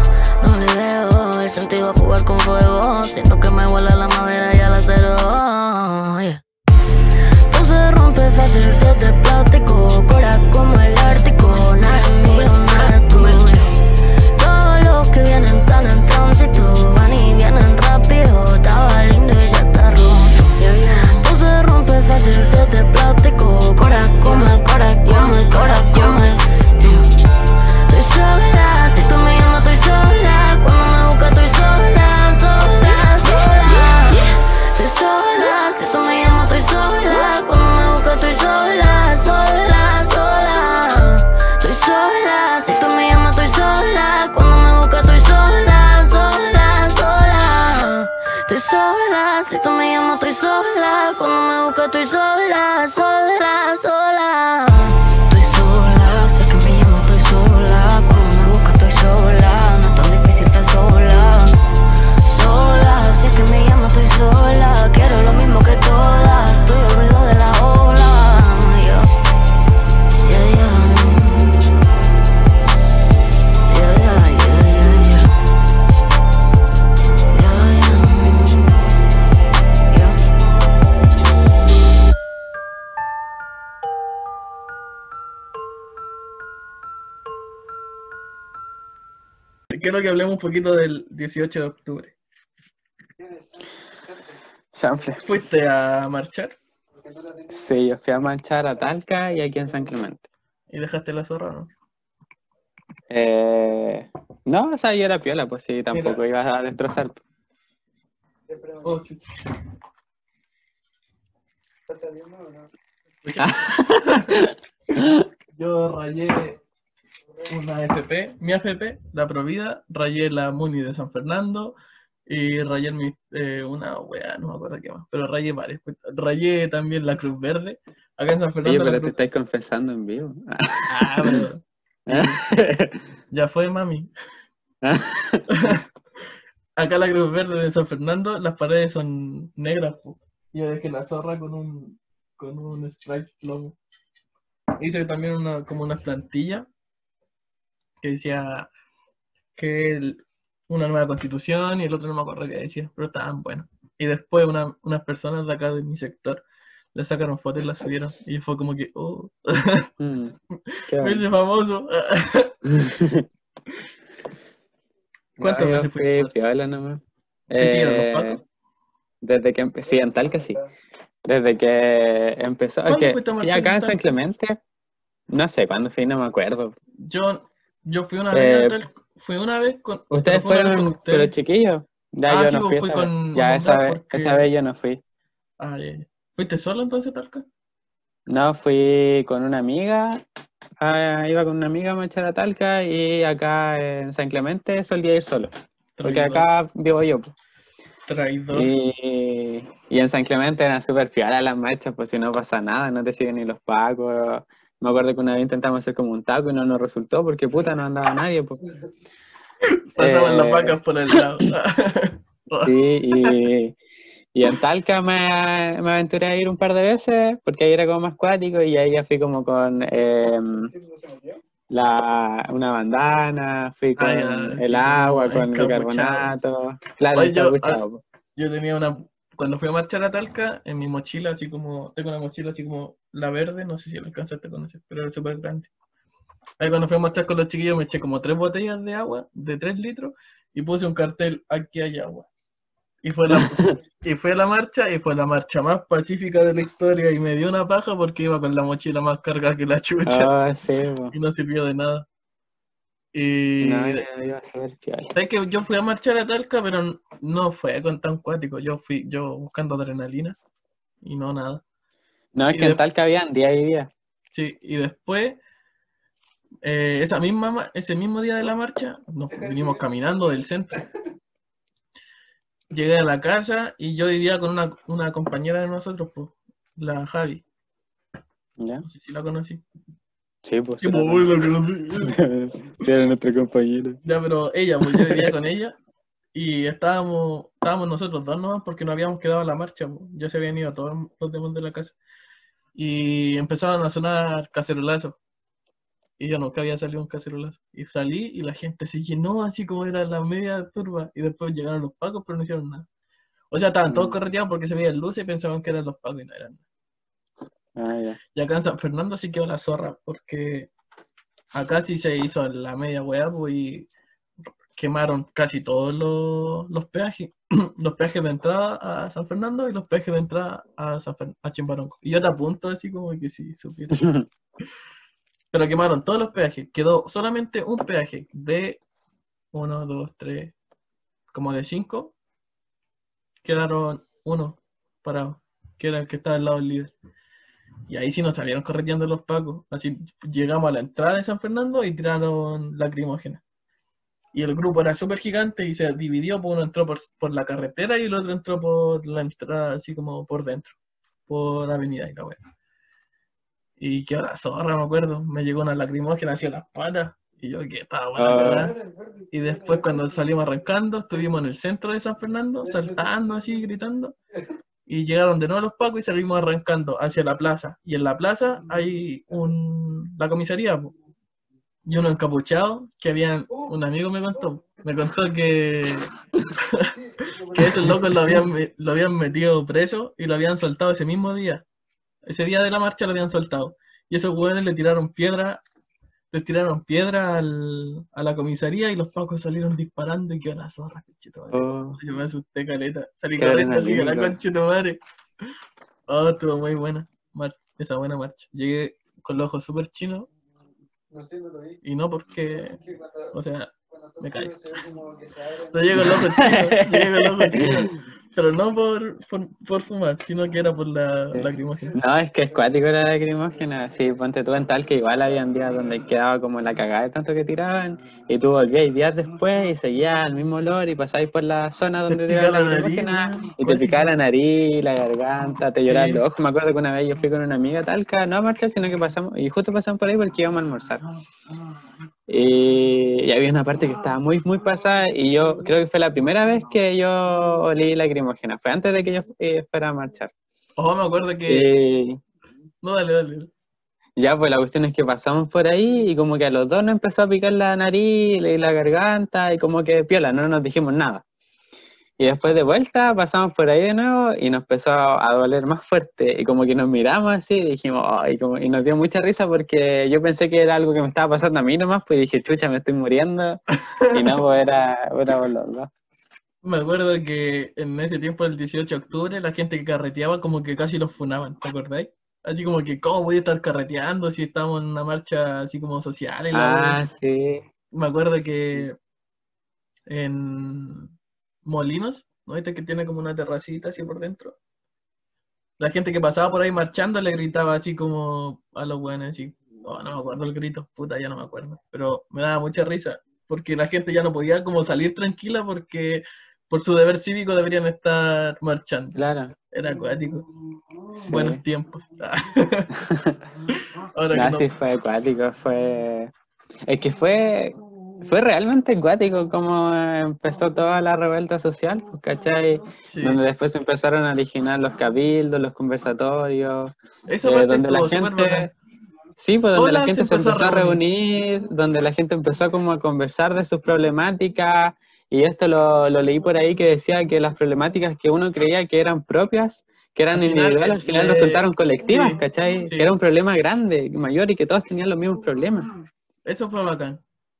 no le veo el sentido a jugar con fuego Sino que me huele la madera y el acero. Todo se rompe fácil si es de plástico Cora como el de plástico. Cora estoy sola, quiero que hablemos un poquito del 18 de octubre. Chanfle. ¿Fuiste a marchar Sí, yo fui a marchar a Talca y aquí en San Clemente. y dejaste la zorra, no? Eh, no, o sea, yo era piola, pues sí, tampoco iba a destrozar. Te pregunto, Oh, chucha. ¿estás saliendo o no? Yo rayé una FP, mi FP, la Provida, rayé la Muni de San Fernando y rayé mi, eh, una weá, no me acuerdo qué más, pero rayé varias. Rayé también la Cruz Verde. Acá en San Oye, Fernando. la pero te Cruz- estáis confesando en vivo. Ah, pero ya fue, mami. Acá la Cruz Verde de San Fernando, las paredes son negras. po. Yo dejé la zorra con un, con un stripe logo. Hice también una, como unas plantillas que decía que el- una nueva constitución y el otro no me acuerdo qué decía, pero estaban buenos. Y después una- unas personas de acá de mi sector le sacaron fotos y las subieron. Y fue como que, oh, Mm, me hice famoso. ¿Cuántas veces fui fuiste? piola nomás. ¿Te siguieron los Eh? Desde que empecé, sí, en Talca sí. Desde que empezó, es ¿Cuándo que fuiste a fui marchar acá en San? Clemente, no sé cuándo fui, no me acuerdo. Yo, yo fui una Eh, vez, tal- fui una vez con. ¿Ustedes fue fueron, con pero chiquillos? Ya Ah, yo sí, no pues fui fui esa vez. con Ya esa vez, porque- esa vez yo no fui. Ah, ya, ya. ¿Fuiste solo entonces, Talca? No, fui con una amiga, ah, iba con una amiga a marchar a Talca y acá en San Clemente solía ir solo, porque acá vivo yo. pues. Traidor. Y, y en San Clemente eran súper piolas las marchas, pues si no pasa nada, no te siguen ni los pacos. Me acuerdo que una vez intentamos hacer como un taco y no nos resultó porque puta no andaba nadie. Pues. Pasaban las eh, vacas por el lado. Sí, y, y en Talca me, me aventuré a ir un par de veces porque ahí era como más cuático y ahí ya fui como con em, la, una bandana, fui con Ah, el agua, con encapuchado. bicarbonato. Claro, yo- po. Yo tenía una. Cuando fui a marchar a Talca, en mi mochila, así como. Tengo una mochila así como la verde, no sé si la alcanzaste a conocer, pero era súper grande. Ahí cuando fui a marchar con los chiquillos me eché como tres botellas de agua de 3 litros y puse un cartel, aquí hay agua. Y fue, la, y fue la marcha, y fue la marcha más pacífica de la historia, y me dio una paja porque iba con la mochila más cargada que la chucha, Ah, sí, y no sirvió de nada. Y No, iba a sabes que yo fui a marchar a Talca, pero no fue con tan cuático, yo fui yo buscando adrenalina, y no nada. No, es Y que en Talca habían día y día. Sí, y después, eh, esa misma, ma- ese mismo día de la marcha, nos vinimos caminando del centro. Llegué a la casa y yo vivía con una, una compañera de nosotros, pues, la Javi. ¿Ya? No sé si la conocí. Sí, pues. Era la era. Ya, pero ella, pues yo vivía con ella y estábamos, estábamos nosotros dos nomás porque no habíamos quedado a la marcha, pues. ya se habían ido todos los demás de la casa. Y empezaron a sonar cacerolazos. Y yo nunca había salido un cacerolazo. Y salí y la gente se llenó así como era la media turba. Y después llegaron los pacos, pero no hicieron nada. O sea, estaban todos Mm. correteados porque se veían luces y pensaban que eran los pacos y no eran nada. Ah, ya. Y acá en San Fernando sí quedó la zorra, porque acá sí se hizo la media hueá, pues, y quemaron casi todos los, los peajes, los peajes de entrada a San Fernando y los peajes de entrada a, San Fer- a Chimbarongo. Y yo te apunto así como que sí, supiera. Pero quemaron todos los peajes, quedó solamente un peaje de uno, dos, tres, como de cinco, quedaron uno parado, que era el que estaba al lado del líder. Y ahí sí nos salieron correteando los pacos. Así llegamos a la entrada de San Fernando y tiraron lacrimógena. Y el grupo era súper gigante y se dividió, pues uno entró por, por la carretera y el otro entró por la entrada, así como por dentro, por avenida y la wea. Y qué hora zorra, me acuerdo. Me llegó una lacrimógena hacia las patas. Y yo que estaba buena cagada. Y después cuando salimos arrancando, estuvimos en el centro de San Fernando, saltando así, gritando. Y llegaron de nuevo los pacos y salimos arrancando hacia la plaza. Y en la plaza hay un, la comisaría, y uno encapuchado, que habían, un amigo me contó, me contó que, que esos locos lo habían, lo habían metido preso y lo habían soltado ese mismo día. Ese día de la marcha lo habían soltado. Y esos hueones le tiraron piedra les tiraron piedra al- a la comisaría y los pacos salieron disparando y quedó la zorra, conchetumare. Oh, Yo me asusté, caleta. Salí Qué corriendo así a la adrenalínico. conchetumare. Oh, estuvo muy buena. mar- esa buena marcha. Llegué con los ojos súper chinos No sé, no lo vi. y no porque, cuando, o sea, cuando me toca callo. se ve como que se abre. no llego con los ojos chinos, llegué con los ojos chinos. Pero no por, por, por fumar, sino que era por la lacrimógena. No, es que es cuático la lacrimógena. Sí, ponte tú en tal que igual habían días donde quedaba como la cagada de tanto que tiraban. Y tú volvías días después y seguías el mismo olor y pasabais por la zona donde Te picaba la la nariz, lacrimógena. weón. Y te picaba la nariz, la garganta, te Sí. lloraban los ojos. Me acuerdo que una vez yo fui con una amiga Talca, no a marchar, sino que pasamos, y justo pasamos por ahí porque íbamos a almorzar. Y, y había una parte que estaba muy, muy pasada y yo creo que fue la primera vez que yo olí lacrimógena. Fue antes de que yo eh, fuera a marchar. Ojo, me acuerdo que. Y No, dale, dale. ya, pues la cuestión es que pasamos por ahí y como que a los dos nos empezó a picar la nariz y la garganta y como que piola, no nos dijimos nada. Y después de vuelta pasamos por ahí de nuevo y nos empezó a, doler más fuerte y como que nos miramos así y dijimos, como- y nos dio mucha risa porque yo pensé que era algo que me estaba pasando a mí nomás, pues dije, chucha, me estoy muriendo. Y no, pues era, era por los dos. Me acuerdo que en ese tiempo, el 18 de octubre, la gente que carreteaba como que casi los funaban, ¿te acordáis? Así como que, ¿cómo voy a estar carreteando si estamos en una marcha así como social? la? Ah, sí. Me acuerdo que en Molinos, ¿no viste que tiene como una terracita así por dentro? La gente que pasaba por ahí marchando le gritaba así como a los buenos, así, oh, no me acuerdo el grito, puta, ya no me acuerdo, pero me daba mucha risa, porque la gente ya no podía como salir tranquila porque por su deber cívico deberían estar marchando. Claro. Era acuático. Buenos tiempos. Ahora No, que no. sí fue acuático, fue... Es que fue, fue realmente acuático como empezó toda la revuelta social, pues, ¿cachai? Sí. Donde después se empezaron a originar los cabildos, los conversatorios, Esa eh, donde la gente... Sí, pues donde la gente se se empezó a empezó a reunir, donde la gente empezó como a conversar de sus problemáticas, y esto lo, lo leí por ahí que decía que las problemáticas que uno creía que eran propias, que eran Al final, individuales, al final eh, resultaron colectivas, sí, ¿cachai? sí. Que era un problema grande, mayor, y que todos tenían los mismos problemas. Eso fue bacán.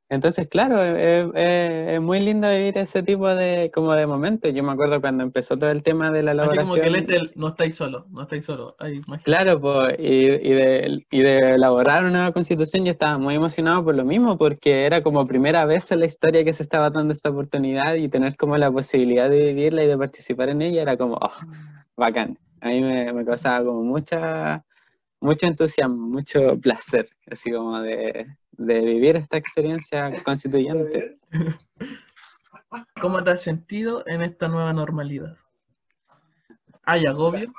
Entonces, claro, es, es- es muy lindo vivir ese tipo de, como de momentos. Yo me acuerdo cuando empezó todo el tema de la Así elaboración. como que el este, no estáis solo, no estáis solo. Claro, pues, y, y de, y de elaborar una nueva constitución yo estaba muy emocionado por lo mismo, porque era como primera vez en la historia que se estaba dando esta oportunidad y tener como la posibilidad de vivirla y de participar en ella era como, oh, bacán. A mí me, me causaba como mucha, mucho entusiasmo, mucho placer, así como de, de vivir esta experiencia constituyente. ¿Cómo te has sentido en esta nueva normalidad? ¿Hay agobio?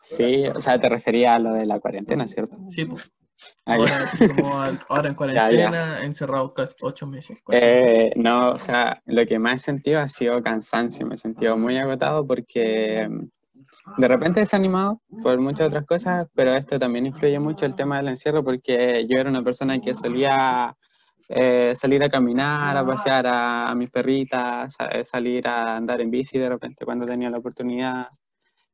Sí, o sea, te refería a lo de la cuarentena, ¿cierto? Sí, pues. Ah. Ahora, así como al- ahora en cuarentena, encerrados casi ocho meses. Eh, no, o sea, lo que más he sentido ha sido cansancio, me he sentido muy agotado porque de repente desanimado por muchas otras cosas, pero esto también influye mucho el tema del encierro porque yo era una persona que solía eh, salir a caminar, a pasear a, a mis perritas, sa- salir a andar en bici de repente cuando tenía la oportunidad.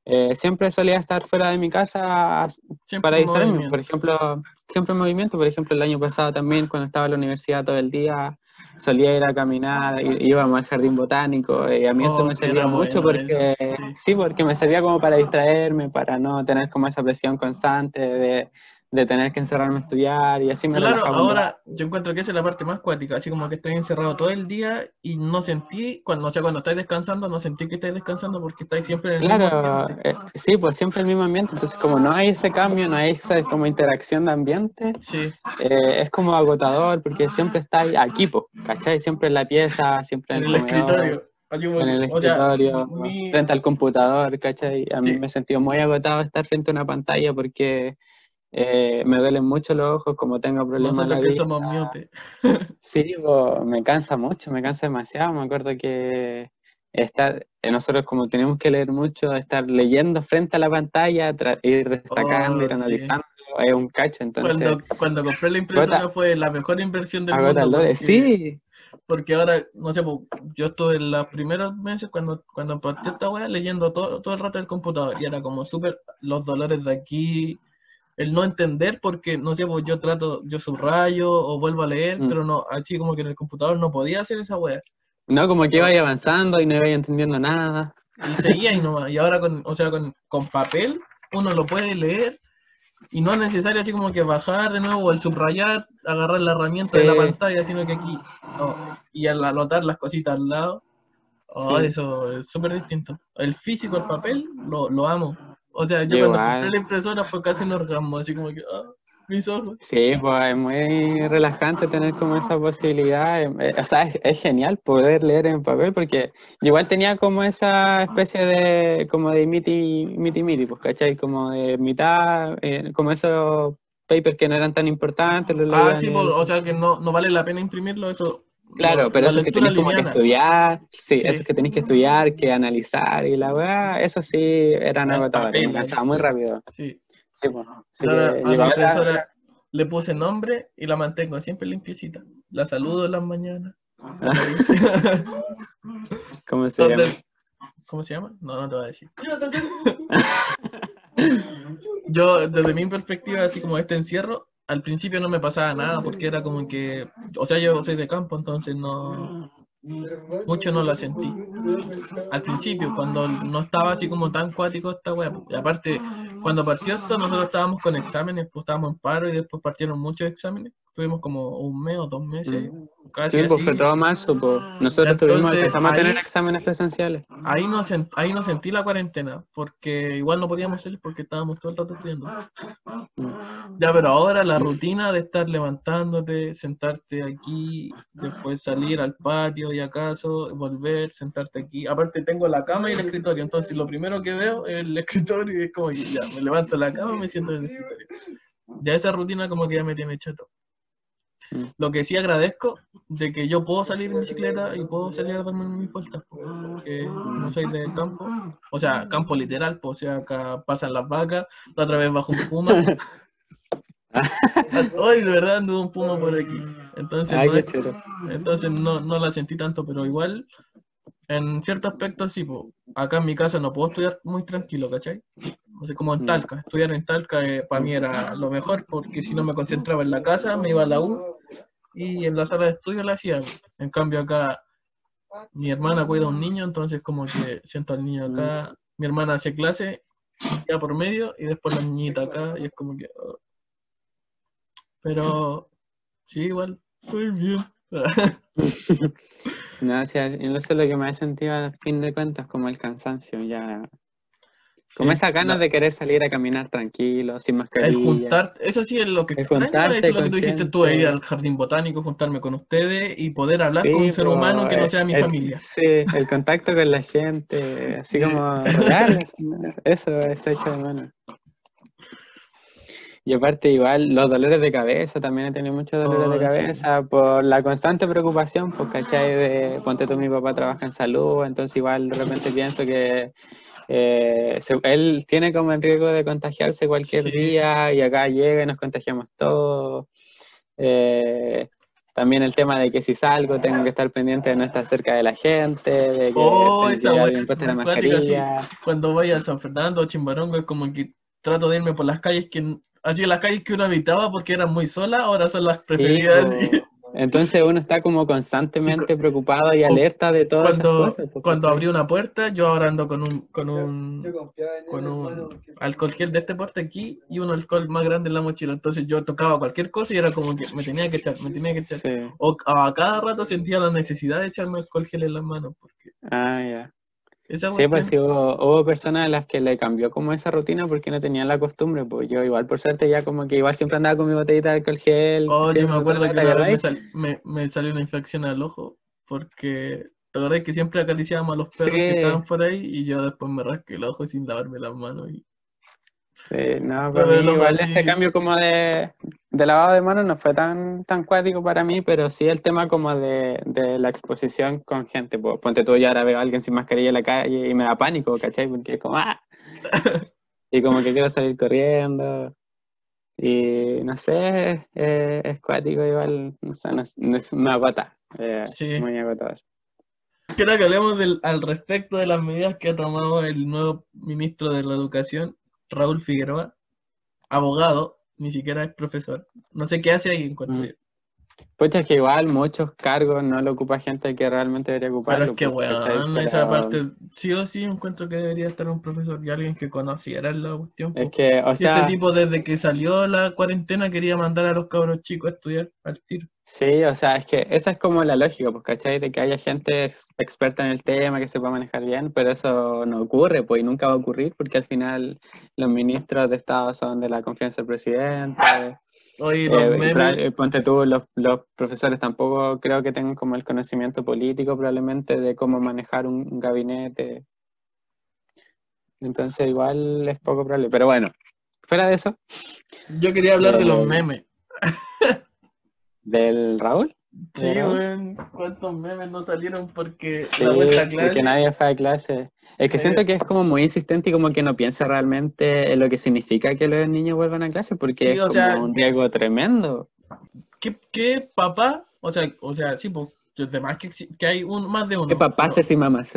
Eh, siempre solía estar fuera de mi casa Siempre para distraerme, por ejemplo, siempre en movimiento, por ejemplo, el año pasado también, cuando estaba en la universidad todo el día, solía ir a caminar, íbamos al jardín botánico, y a mí eso Oh, me servía mucho bueno porque, sí, porque me servía como para distraerme, para no tener como esa presión constante de, de tener que encerrarme a estudiar, y así me Claro, relajaba un ahora yo encuentro que esa es la parte más cuática, así como que estoy encerrado todo el día y no sentí, cuando, o sea, cuando estáis descansando, no sentí que estáis descansando porque estáis siempre en el mismo Claro, ambiente. eh, sí, pues siempre el mismo ambiente, entonces como no hay ese cambio, no hay esa como interacción de ambiente, Sí, eh, es como agotador porque siempre está ahí aquí, po, ¿cachai? Siempre en la pieza, siempre en en el, el comedor, escritorio. Como, en el o sea, escritorio, mi- frente al computador, ¿cachai? A mí Sí. me he sentido muy agotado estar frente a una pantalla porque eh, me duelen mucho los ojos, como tengo problemas la que vista. somos miopes. Sí, po, me cansa mucho, me cansa demasiado. Me acuerdo que estar, eh, nosotros como tenemos que leer mucho, estar leyendo frente a la pantalla, ir destacando, Oh, ir sí. analizando, es un cacho, entonces Cuando, cuando compré la impresora Agota- fue la mejor inversión del agota mundo. Porque, Sí, porque ahora, no sé, yo estuve en los primeros meses cuando, cuando partió esta weá leyendo todo, todo el rato el computador y era como súper los dolores de aquí, el no entender porque, no sé, pues yo trato, yo subrayo o vuelvo a leer, Mm. pero no, así como que en el computador no podía hacer esa wea. No, como que iba avanzando y no iba entendiendo nada. Y seguía y nomás. Y ahora con, o sea, con, con papel uno lo puede leer y no es necesario así como que bajar de nuevo el subrayar, agarrar la herramienta de la pantalla, sino que aquí, no. y al anotar las cositas al lado, oh, Sí. eso es súper distinto. El físico, el papel, lo, lo amo. O sea, yo Yo cuando igual. compré la impresora fue casi un orgasmo, así como que, ah, mis ojos. Sí, pues es muy relajante tener como esa posibilidad. eh, eh, O sea, es, es genial poder leer en papel porque igual tenía como esa especie de, como de miti, miti, miti, pues, ¿cachai? Como de mitad, eh, como esos papers que no eran tan importantes. los Ah, sí, en pues, el- o sea que no, no vale la pena imprimirlo, eso. Claro, pero la esos que tenéis como que estudiar, sí, Sí. esos que tenéis que estudiar, que analizar y la weá, eso sí agotadores, papel, me cansaba muy rápido. Sí. Sí, pues. Que a mi llegaba la- impresora le puse nombre y la mantengo siempre limpiecita. La saludo en las mañanas. ¿Cómo se llama? ¿Dónde- ¿Cómo se llama? No, no te voy a decir. Yo, desde mi perspectiva, así como este encierro, al principio no me pasaba nada porque era como que, o sea, yo soy de campo, entonces no, mucho no la sentí. Al principio, cuando no estaba así como tan cuático esta wea. Y aparte, cuando partió esto, nosotros estábamos con exámenes, pues estábamos en paro y después partieron muchos exámenes. Tuvimos como un mes o dos meses, casi Sí, pues así. fue todo marzo, pues. Nosotros tuvimos, empezamos a tener exámenes presenciales. Ahí no, ahí no sentí la cuarentena, porque igual no podíamos salir porque estábamos todo el rato estudiando. Ya, pero ahora la rutina de estar levantándote, sentarte aquí, después salir al patio y acaso, volver, sentarte aquí. Aparte tengo la cama y el escritorio, entonces lo primero que veo es el escritorio y es como que ya, me levanto de la cama y me siento en el escritorio. Ya esa rutina como que ya me tiene chato. Mm. Lo que sí agradezco de que yo puedo salir en bicicleta y puedo salir a darme mis vueltas, po, porque no soy de campo, o sea, campo literal, pues, o sea, acá pasan las vacas, la otra vez bajo un puma. Hoy de verdad anduvo un puma por aquí. Entonces, Ay, no, entonces no, no la sentí tanto, pero igual, en ciertos aspectos sí, po. acá en mi casa no puedo estudiar muy tranquilo, ¿cachai? No sé, como en Mm. Talca. Estudiar en Talca para mí era lo mejor, porque si no me concentraba en la casa, me iba a la U y en la sala de estudio la hacía. En cambio acá mi hermana cuida a un niño, entonces como que siento al niño acá, mi hermana hace clase ya por medio y después la niñita acá y es como que... oh. Pero sí, igual, estoy bien. No, o sea, y eso es lo que me ha sentido al fin de cuentas, como el cansancio, ya. Como Sí, esas ganas la- de querer salir a caminar tranquilo, sin El mascarilla. juntar, eso sí es lo que El extraño, juntarte eso es lo que tú dijiste tú, ir al jardín botánico, juntarme con ustedes y poder hablar con un ser humano que no el- sea mi el- familia. Sí, el contacto con la gente, así Sí. como real, eso es hecho de mano. Y aparte igual los dolores de cabeza, también he tenido muchos dolores de sí. cabeza por la constante preocupación, pues, ¿cachai? De, ponte tú, mi papá trabaja en salud, entonces igual de repente pienso que eh, se- él tiene como el riesgo de contagiarse cualquier Sí. día y acá llega y nos contagiamos todos. Eh, también el tema de que si salgo tengo que estar pendiente de no estar cerca de la gente, de que Oh, esa puesta la mascarilla. Cuando voy a San Fernando o Chimbarongo es como que trato de irme por las calles que así las calles que uno habitaba porque eran muy solas, ahora son las preferidas. Sí. Entonces uno está como constantemente preocupado y alerta de todas cuando esas cosas. po, cuando abrí una puerta, yo ahora ando con un con un con un alcohol gel de este porte aquí y un alcohol más grande en la mochila. Entonces yo tocaba cualquier cosa y era como que me tenía que echar, me tenía que echar. Sí. O a cada rato sentía la necesidad de echarme alcohol gel en las manos. Porque Ah, ya. Esa Sí, pues sí, hubo, hubo personas a las que le cambió como esa rutina porque no tenían la costumbre, pues yo igual por suerte ya como que igual siempre andaba con mi botellita de alcohol gel. Oh, sí, me acuerdo que ¿te una vez me, sal- me, me salió una infección al ojo porque te acordás que siempre acariciábamos a los perros que estaban por ahí y yo después me rasqué el ojo sin lavarme las manos. Y... Sí, no, Pero para mí lo igual ese cambio como de, de lavado de manos no fue tan, tan cuático para mí, pero sí el tema como de, de la exposición con gente. Pues, ponte tú, yo ahora veo a alguien sin mascarilla en la calle y me da pánico, ¿cachai? Porque es como, ¡ah! Y como que quiero salir corriendo. Y no sé, eh, es cuático igual, no sé, no, no es- me agota. eh, Sí. Muy agotador. Quiero que hablemos del, al respecto de las medidas que ha tomado el nuevo ministro de la Educación, Raúl Figueroa. abogado, ni siquiera es profesor. No sé qué hace ahí en cuanto Mm. yo. Pucha, es que igual muchos cargos no lo ocupa gente que realmente debería Pero ocuparlo. es que, pues, ¿cachai? weón, esa Pero parte sí o sí encuentro que debería estar un profesor y alguien que conociera la cuestión. Es po. que, o Si sea, este tipo desde que salió la cuarentena quería mandar a los cabros chicos a estudiar al tiro. Sí, o sea, es que esa es como la lógica, pues, ¿cachai? De que haya gente ex- experta en el tema, que sepa manejar bien, pero eso no ocurre, pues, y nunca va a ocurrir porque al final los ministros de Estado son de la confianza del presidente. Oye, los Eh, memes, eh, ponte tú, los, los profesores tampoco creo que tengan como el conocimiento político probablemente de cómo manejar un, un gabinete. Entonces igual es poco probable. Pero bueno, fuera de eso, yo quería hablar de los eh, memes. del Raúl. Sí, weón, cuántos memes no salieron porque Sí, la vuelta a porque clase. nadie fue a clase. Es que siento que es como muy insistente y como que no piensa realmente en lo que significa que los niños vuelvan a clase, porque Sí, es como sea, un riesgo tremendo. ¿Qué, qué papá? O sea, o sea, sí, pues, demás que, que hay un, más de uno. ¿Qué papás pero y mamás?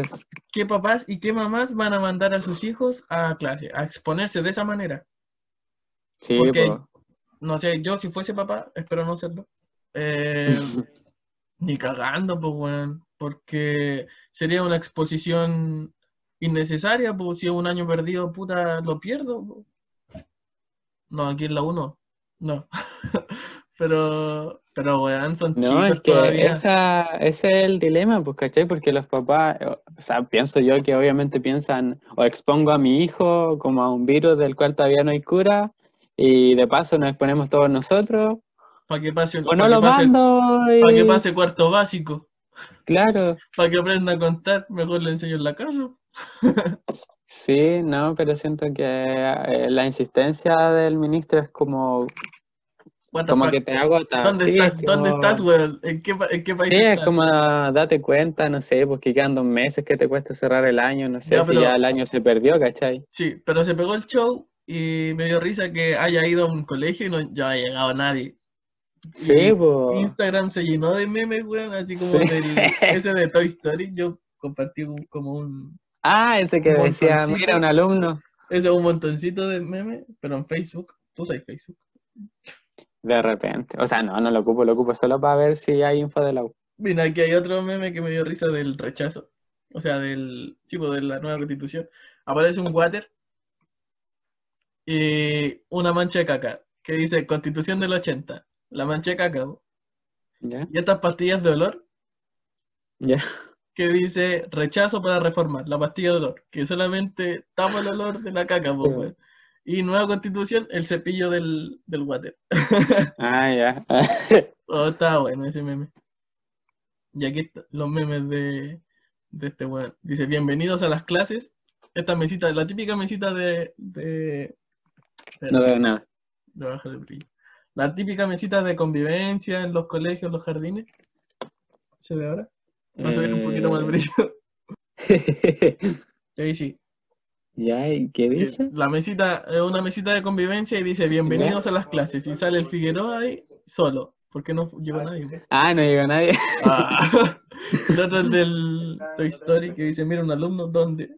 ¿Qué papás y qué mamás van a mandar a sus hijos a clase, a exponerse de esa manera? Sí, Porque- po. No sé, yo si fuese papá, espero no serlo. Eh, ni cagando, pues, weón. Porque sería una exposición innecesaria, pues, si es un año perdido, puta, lo pierdo. No, aquí en la 1, no. pero, pero, weón, son No, chicos es que todavía. esa, ese es el dilema, pues, ¿cachai? Porque los papás, o sea, pienso yo que obviamente piensan, o expongo a mi hijo como a un virus del cual todavía no hay cura, y de paso nos exponemos todos nosotros, Para que pase, o no lo pase- mando, pa' que pase cuarto básico. claro. Para que aprenda a contar, mejor le enseño en la casa. Sí, no, pero siento que eh, la insistencia del ministro es como, como que te agota. ¿Dónde Sí, estás? es ¿Dónde estás, weón? ¿En qué, en qué país Sí, es como date cuenta, no sé, porque quedan dos meses que te cuesta cerrar el año, no sé Ya, si pero- ya el año se perdió, ¿cachai? Sí, pero se pegó el show y me dio risa que haya ido a un colegio y no ya haya llegado nadie. Sí. Instagram se llenó de memes, weón, así como Sí. del, ese de Toy Story. Yo compartí un- como un, Ah, ese que decía, mira, un alumno. ese un montoncito de memes, pero en Facebook. Tú sabes Facebook. De repente. O sea, no, no lo ocupo, lo ocupo solo para ver si hay info de la U. Mira, aquí hay otro meme que me dio risa del rechazo. O sea, del tipo de la nueva constitución. Aparece un water y una mancha de caca que dice Constitución del 80. La mancha de caca. po. ¿Ya? Y estas pastillas de olor ¿Ya? que dice rechazo para reformar. La pastilla de olor. Que solamente tapa el olor de la caca. po. Y nueva constitución, el cepillo del, del water. Ah, ya. Oh, está bueno ese meme. Y aquí están los memes de, de este weón. Dice, bienvenidos a las clases. Esta mesita, la típica mesita de... de, No veo nada. de bajar el brillo. La típica mesita de convivencia en los colegios, los jardines. ¿Se ve ahora? Va a subir un poquito más el Eh. brillo. Ahí sí. ¿Ya? ¿Y qué Que dice? La mesita, es una mesita de convivencia y dice, bienvenidos a las clases. Y sale el Figueroa ahí solo. ¿Por qué no llegó nadie? Ah, no llegó nadie. Ah. El otro es del Toy Story que dice, mira un alumno, ¿dónde?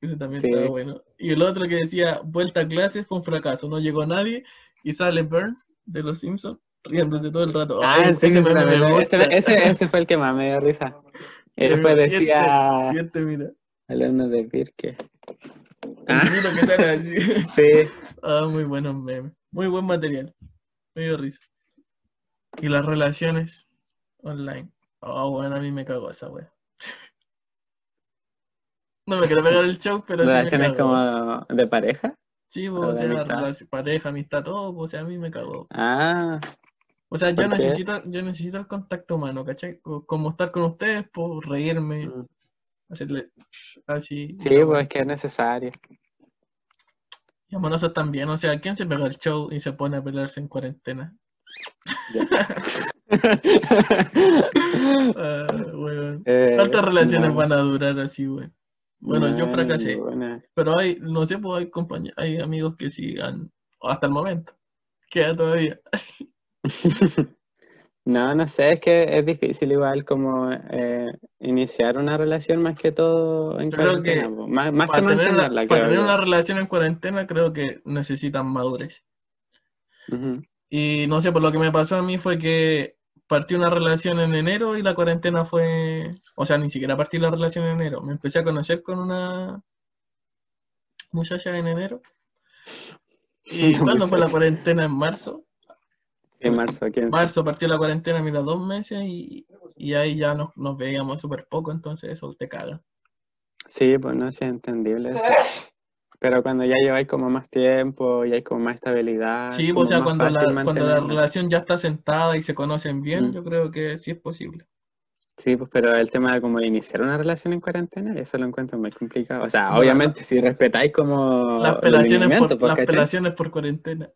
Ese también Sí. estaba bueno. Y el otro que decía, vuelta a clases fue un fracaso, no llegó nadie. Y sale Burns de los Simpsons riéndose todo el rato. Ah, Ay, ese me gusta. ese, ese, ese fue el que más me dio risa. Y después me- decía este, mira, alumno de Pirque. Ah. que sale. Sí. Ah, muy buenos memes. Muy buen material. Me dio risa. Y las relaciones online. Oh, bueno, a mí me cagó esa wea. No me quiero pegar el show, pero sí me Relaciones como de pareja. Sí, pues, o sea, amistad. relación- pareja, amistad, todo, pues, o sea, a mí me cagó. Ah, O sea, yo necesito, yo necesito el contacto humano, ¿cachai? Co- Como estar con ustedes, pues, reírme, mm. hacerle así. sí, pues es que es necesario. Y amorosos también, o sea, ¿quién se pega el show y se pone a pelearse en cuarentena? Ah. Eh, ¿Cuántas relaciones no, van a durar así, güey? Bueno, yo fracasé, pero hay, no sé, pues hay compañeros, hay amigos que sigan hasta el momento. Queda todavía. No, no sé, es que es difícil igual como eh, iniciar una relación más que todo en creo cuarentena, que. Más, más que Para tener, para una relación en cuarentena creo que necesitan madurez. Y no sé, por lo que me pasó a mí fue que partí una relación en enero y la cuarentena fue. O sea, ni siquiera partí la relación en enero. Me empecé a conocer con una muchacha en enero. ¿Y Una cuándo fue la cuarentena? En marzo. En marzo, ¿quién? Marzo partió la cuarentena, mira, dos meses y, y ahí ya nos, nos veíamos súper poco, entonces eso te caga. Sí, pues no es entendible eso. Pero cuando ya lleváis como más tiempo y hay como más estabilidad, Sí, o sea, cuando la, cuando la relación ya está sentada y se conocen bien, Mm. yo creo que sí es posible. Sí, pues pero el tema de como iniciar una relación en cuarentena, eso lo encuentro muy complicado. O sea, No, obviamente si respetáis como Las pelaciones por, pues, las pelaciones por cuarentena.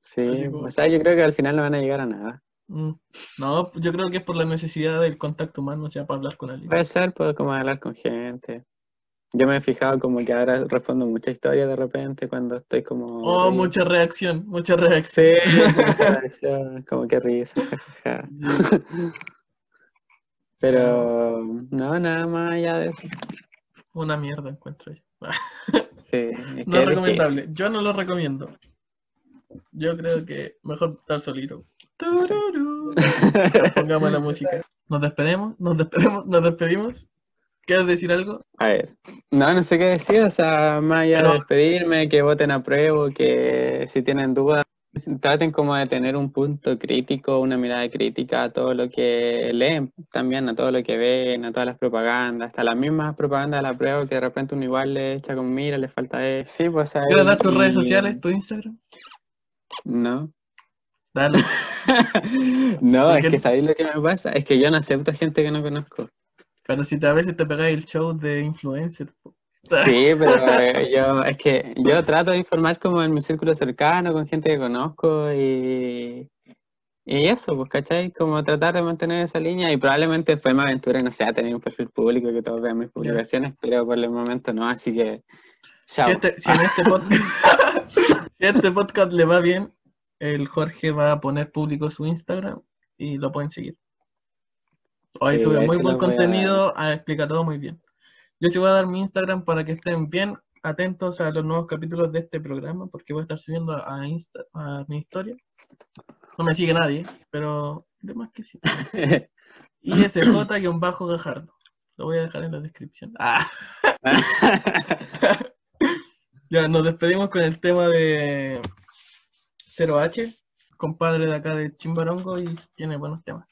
Sí, o sea, yo creo que al final no van a llegar a nada. Mm. No, yo creo que es por la necesidad del contacto humano, o sea, para hablar con alguien. Puede ser, puedo como hablar con gente. Yo me he fijado como que ahora respondo mucha historia de repente cuando estoy como... Oh, mucha reacción, mucha reacción. Sí, mucha reacción, como que risa. Pero no, nada más allá de eso. Una mierda encuentro yo. Sí, es No es recomendable. Yo no lo recomiendo. Yo creo que mejor estar solito. Tururú. Ya, Pongamos la música. Nos despedimos, nos despedimos, nos despedimos. ¿Quieres decir algo? A ver, no, no sé qué decir, o sea, más allá Pero- de despedirme, que voten a prueba, que si tienen dudas, traten como de tener un punto crítico, una mirada crítica a todo lo que leen, también a todo lo que ven, a todas las propagandas, hasta las mismas propagandas de la prueba que de repente uno igual le echa con mira, le falta eso. Sí, pues ahí, ¿Quieres dar tus redes sociales, tu Instagram? No. Dale. no, ¿Por es que? ¿sabéis lo que me pasa? Es que yo no acepto gente que no conozco. Pero si te, a veces te pegáis el show de influencer. po. Sí, pero eh, yo, es que yo trato de informar como en mi círculo cercano, con gente que conozco y, y eso, pues, ¿cachai? Como tratar de mantener esa línea y probablemente después me aventure, no sé, a tener un perfil público que todos vean mis publicaciones, pero por el momento no, así que chao. Si, este- si en este podcast, si este podcast le va bien, el Jorge va a poner público su Instagram y lo pueden seguir. Hoy Sí, sube muy buen a- contenido, ah, explica todo muy bien. Yo sí voy a dar mi Instagram para que estén bien atentos a los nuevos capítulos de este programa, porque voy a estar subiendo a, Insta, a mi historia. No me sigue nadie, pero demás que sí. ISJ-Gajardo. Lo voy a dejar en la descripción. Ah. Ya, nos despedimos con el tema de 0H, compadre de acá de Chimbarongo, y tiene buenos temas.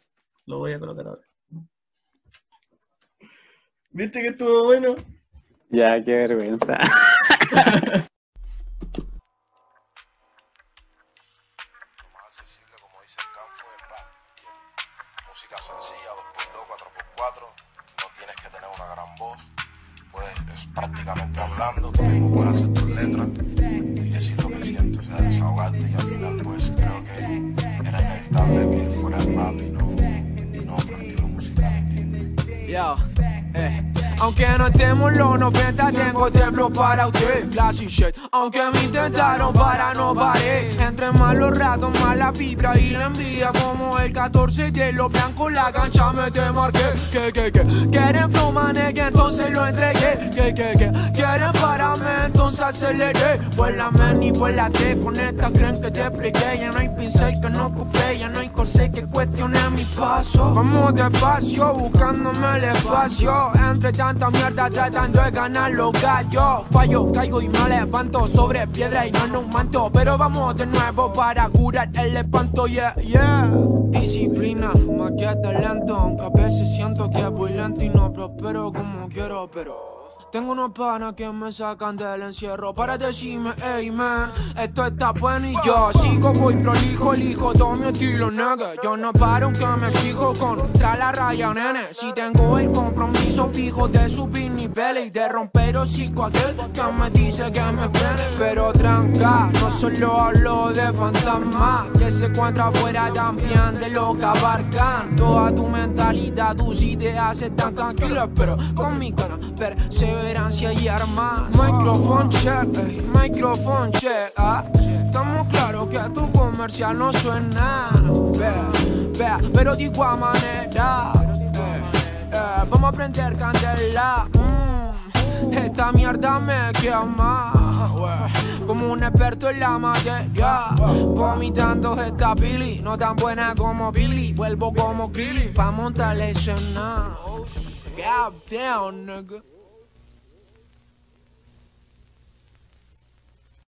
Lo voy a colocar ahora. ¿Viste que estuvo bueno? ya, qué vergüenza. Lo más accesible, como dice el Canfo, es ¿entiendes? Música sencilla, 2x2, 4x4, no tienes que tener una gran voz, puedes, es prácticamente hablando, tú mismo puedes hacer tus letras y decir lo que sientes, o sea, desahogarte y al final pues creo Aunque no estemos los 90, tengo flow para usted. Classy shit. Aunque me intentaron para no paré. Entre más los ratos, más la vibra y la envidia. Como el 14 de los blancos, la cancha me te marqué. Que, que, que. Quieren flow, que entonces lo entregué. Que, que, que. Quieren pararme, entonces aceleré. Vuela men y vuélate. Con esta creen que te expliqué. Ya no hay pincel que no ocupé. Corsé que cuestione mi paso. Vamos despacio, buscándome el espacio. Entre tanta mierda, tratando de ganar los gallos. Fallo, caigo y me levanto sobre piedra y no en un manto. Pero vamos de nuevo para curar el espanto, yeah, yeah. Disciplina, más que talento. Aunque a veces siento que voy lento y no prospero como quiero, pero. Tengo unos panas que me sacan del encierro para decirme, hey man, esto está bueno y yo sigo, voy prolijo, elijo todo mi estilo, nigga. Yo no paro aunque me exijo contra la raya, nene. Si tengo el compromiso fijo de subir niveles y de romper hocico aquel que me dice que me frene. Pero tranca, no solo hablo de fantasma, que se encuentra afuera también de lo que abarcan. Toda tu mentalidad, tus ideas están tranquilas, pero con mi cara, perseverancia y armas. Microphone check, microphone check. Ah. Estamos claros que tu comercial no suena. Ve, ve, pero de igual manera. eh, eh, vamos a prender candela. mm, esta mierda me quema. wey. Como un experto en la materia. Vomitando esta Billy, no tan buena como Billy. Vuelvo como Grilly pa' montar la escena. Oh. God damn, nigga.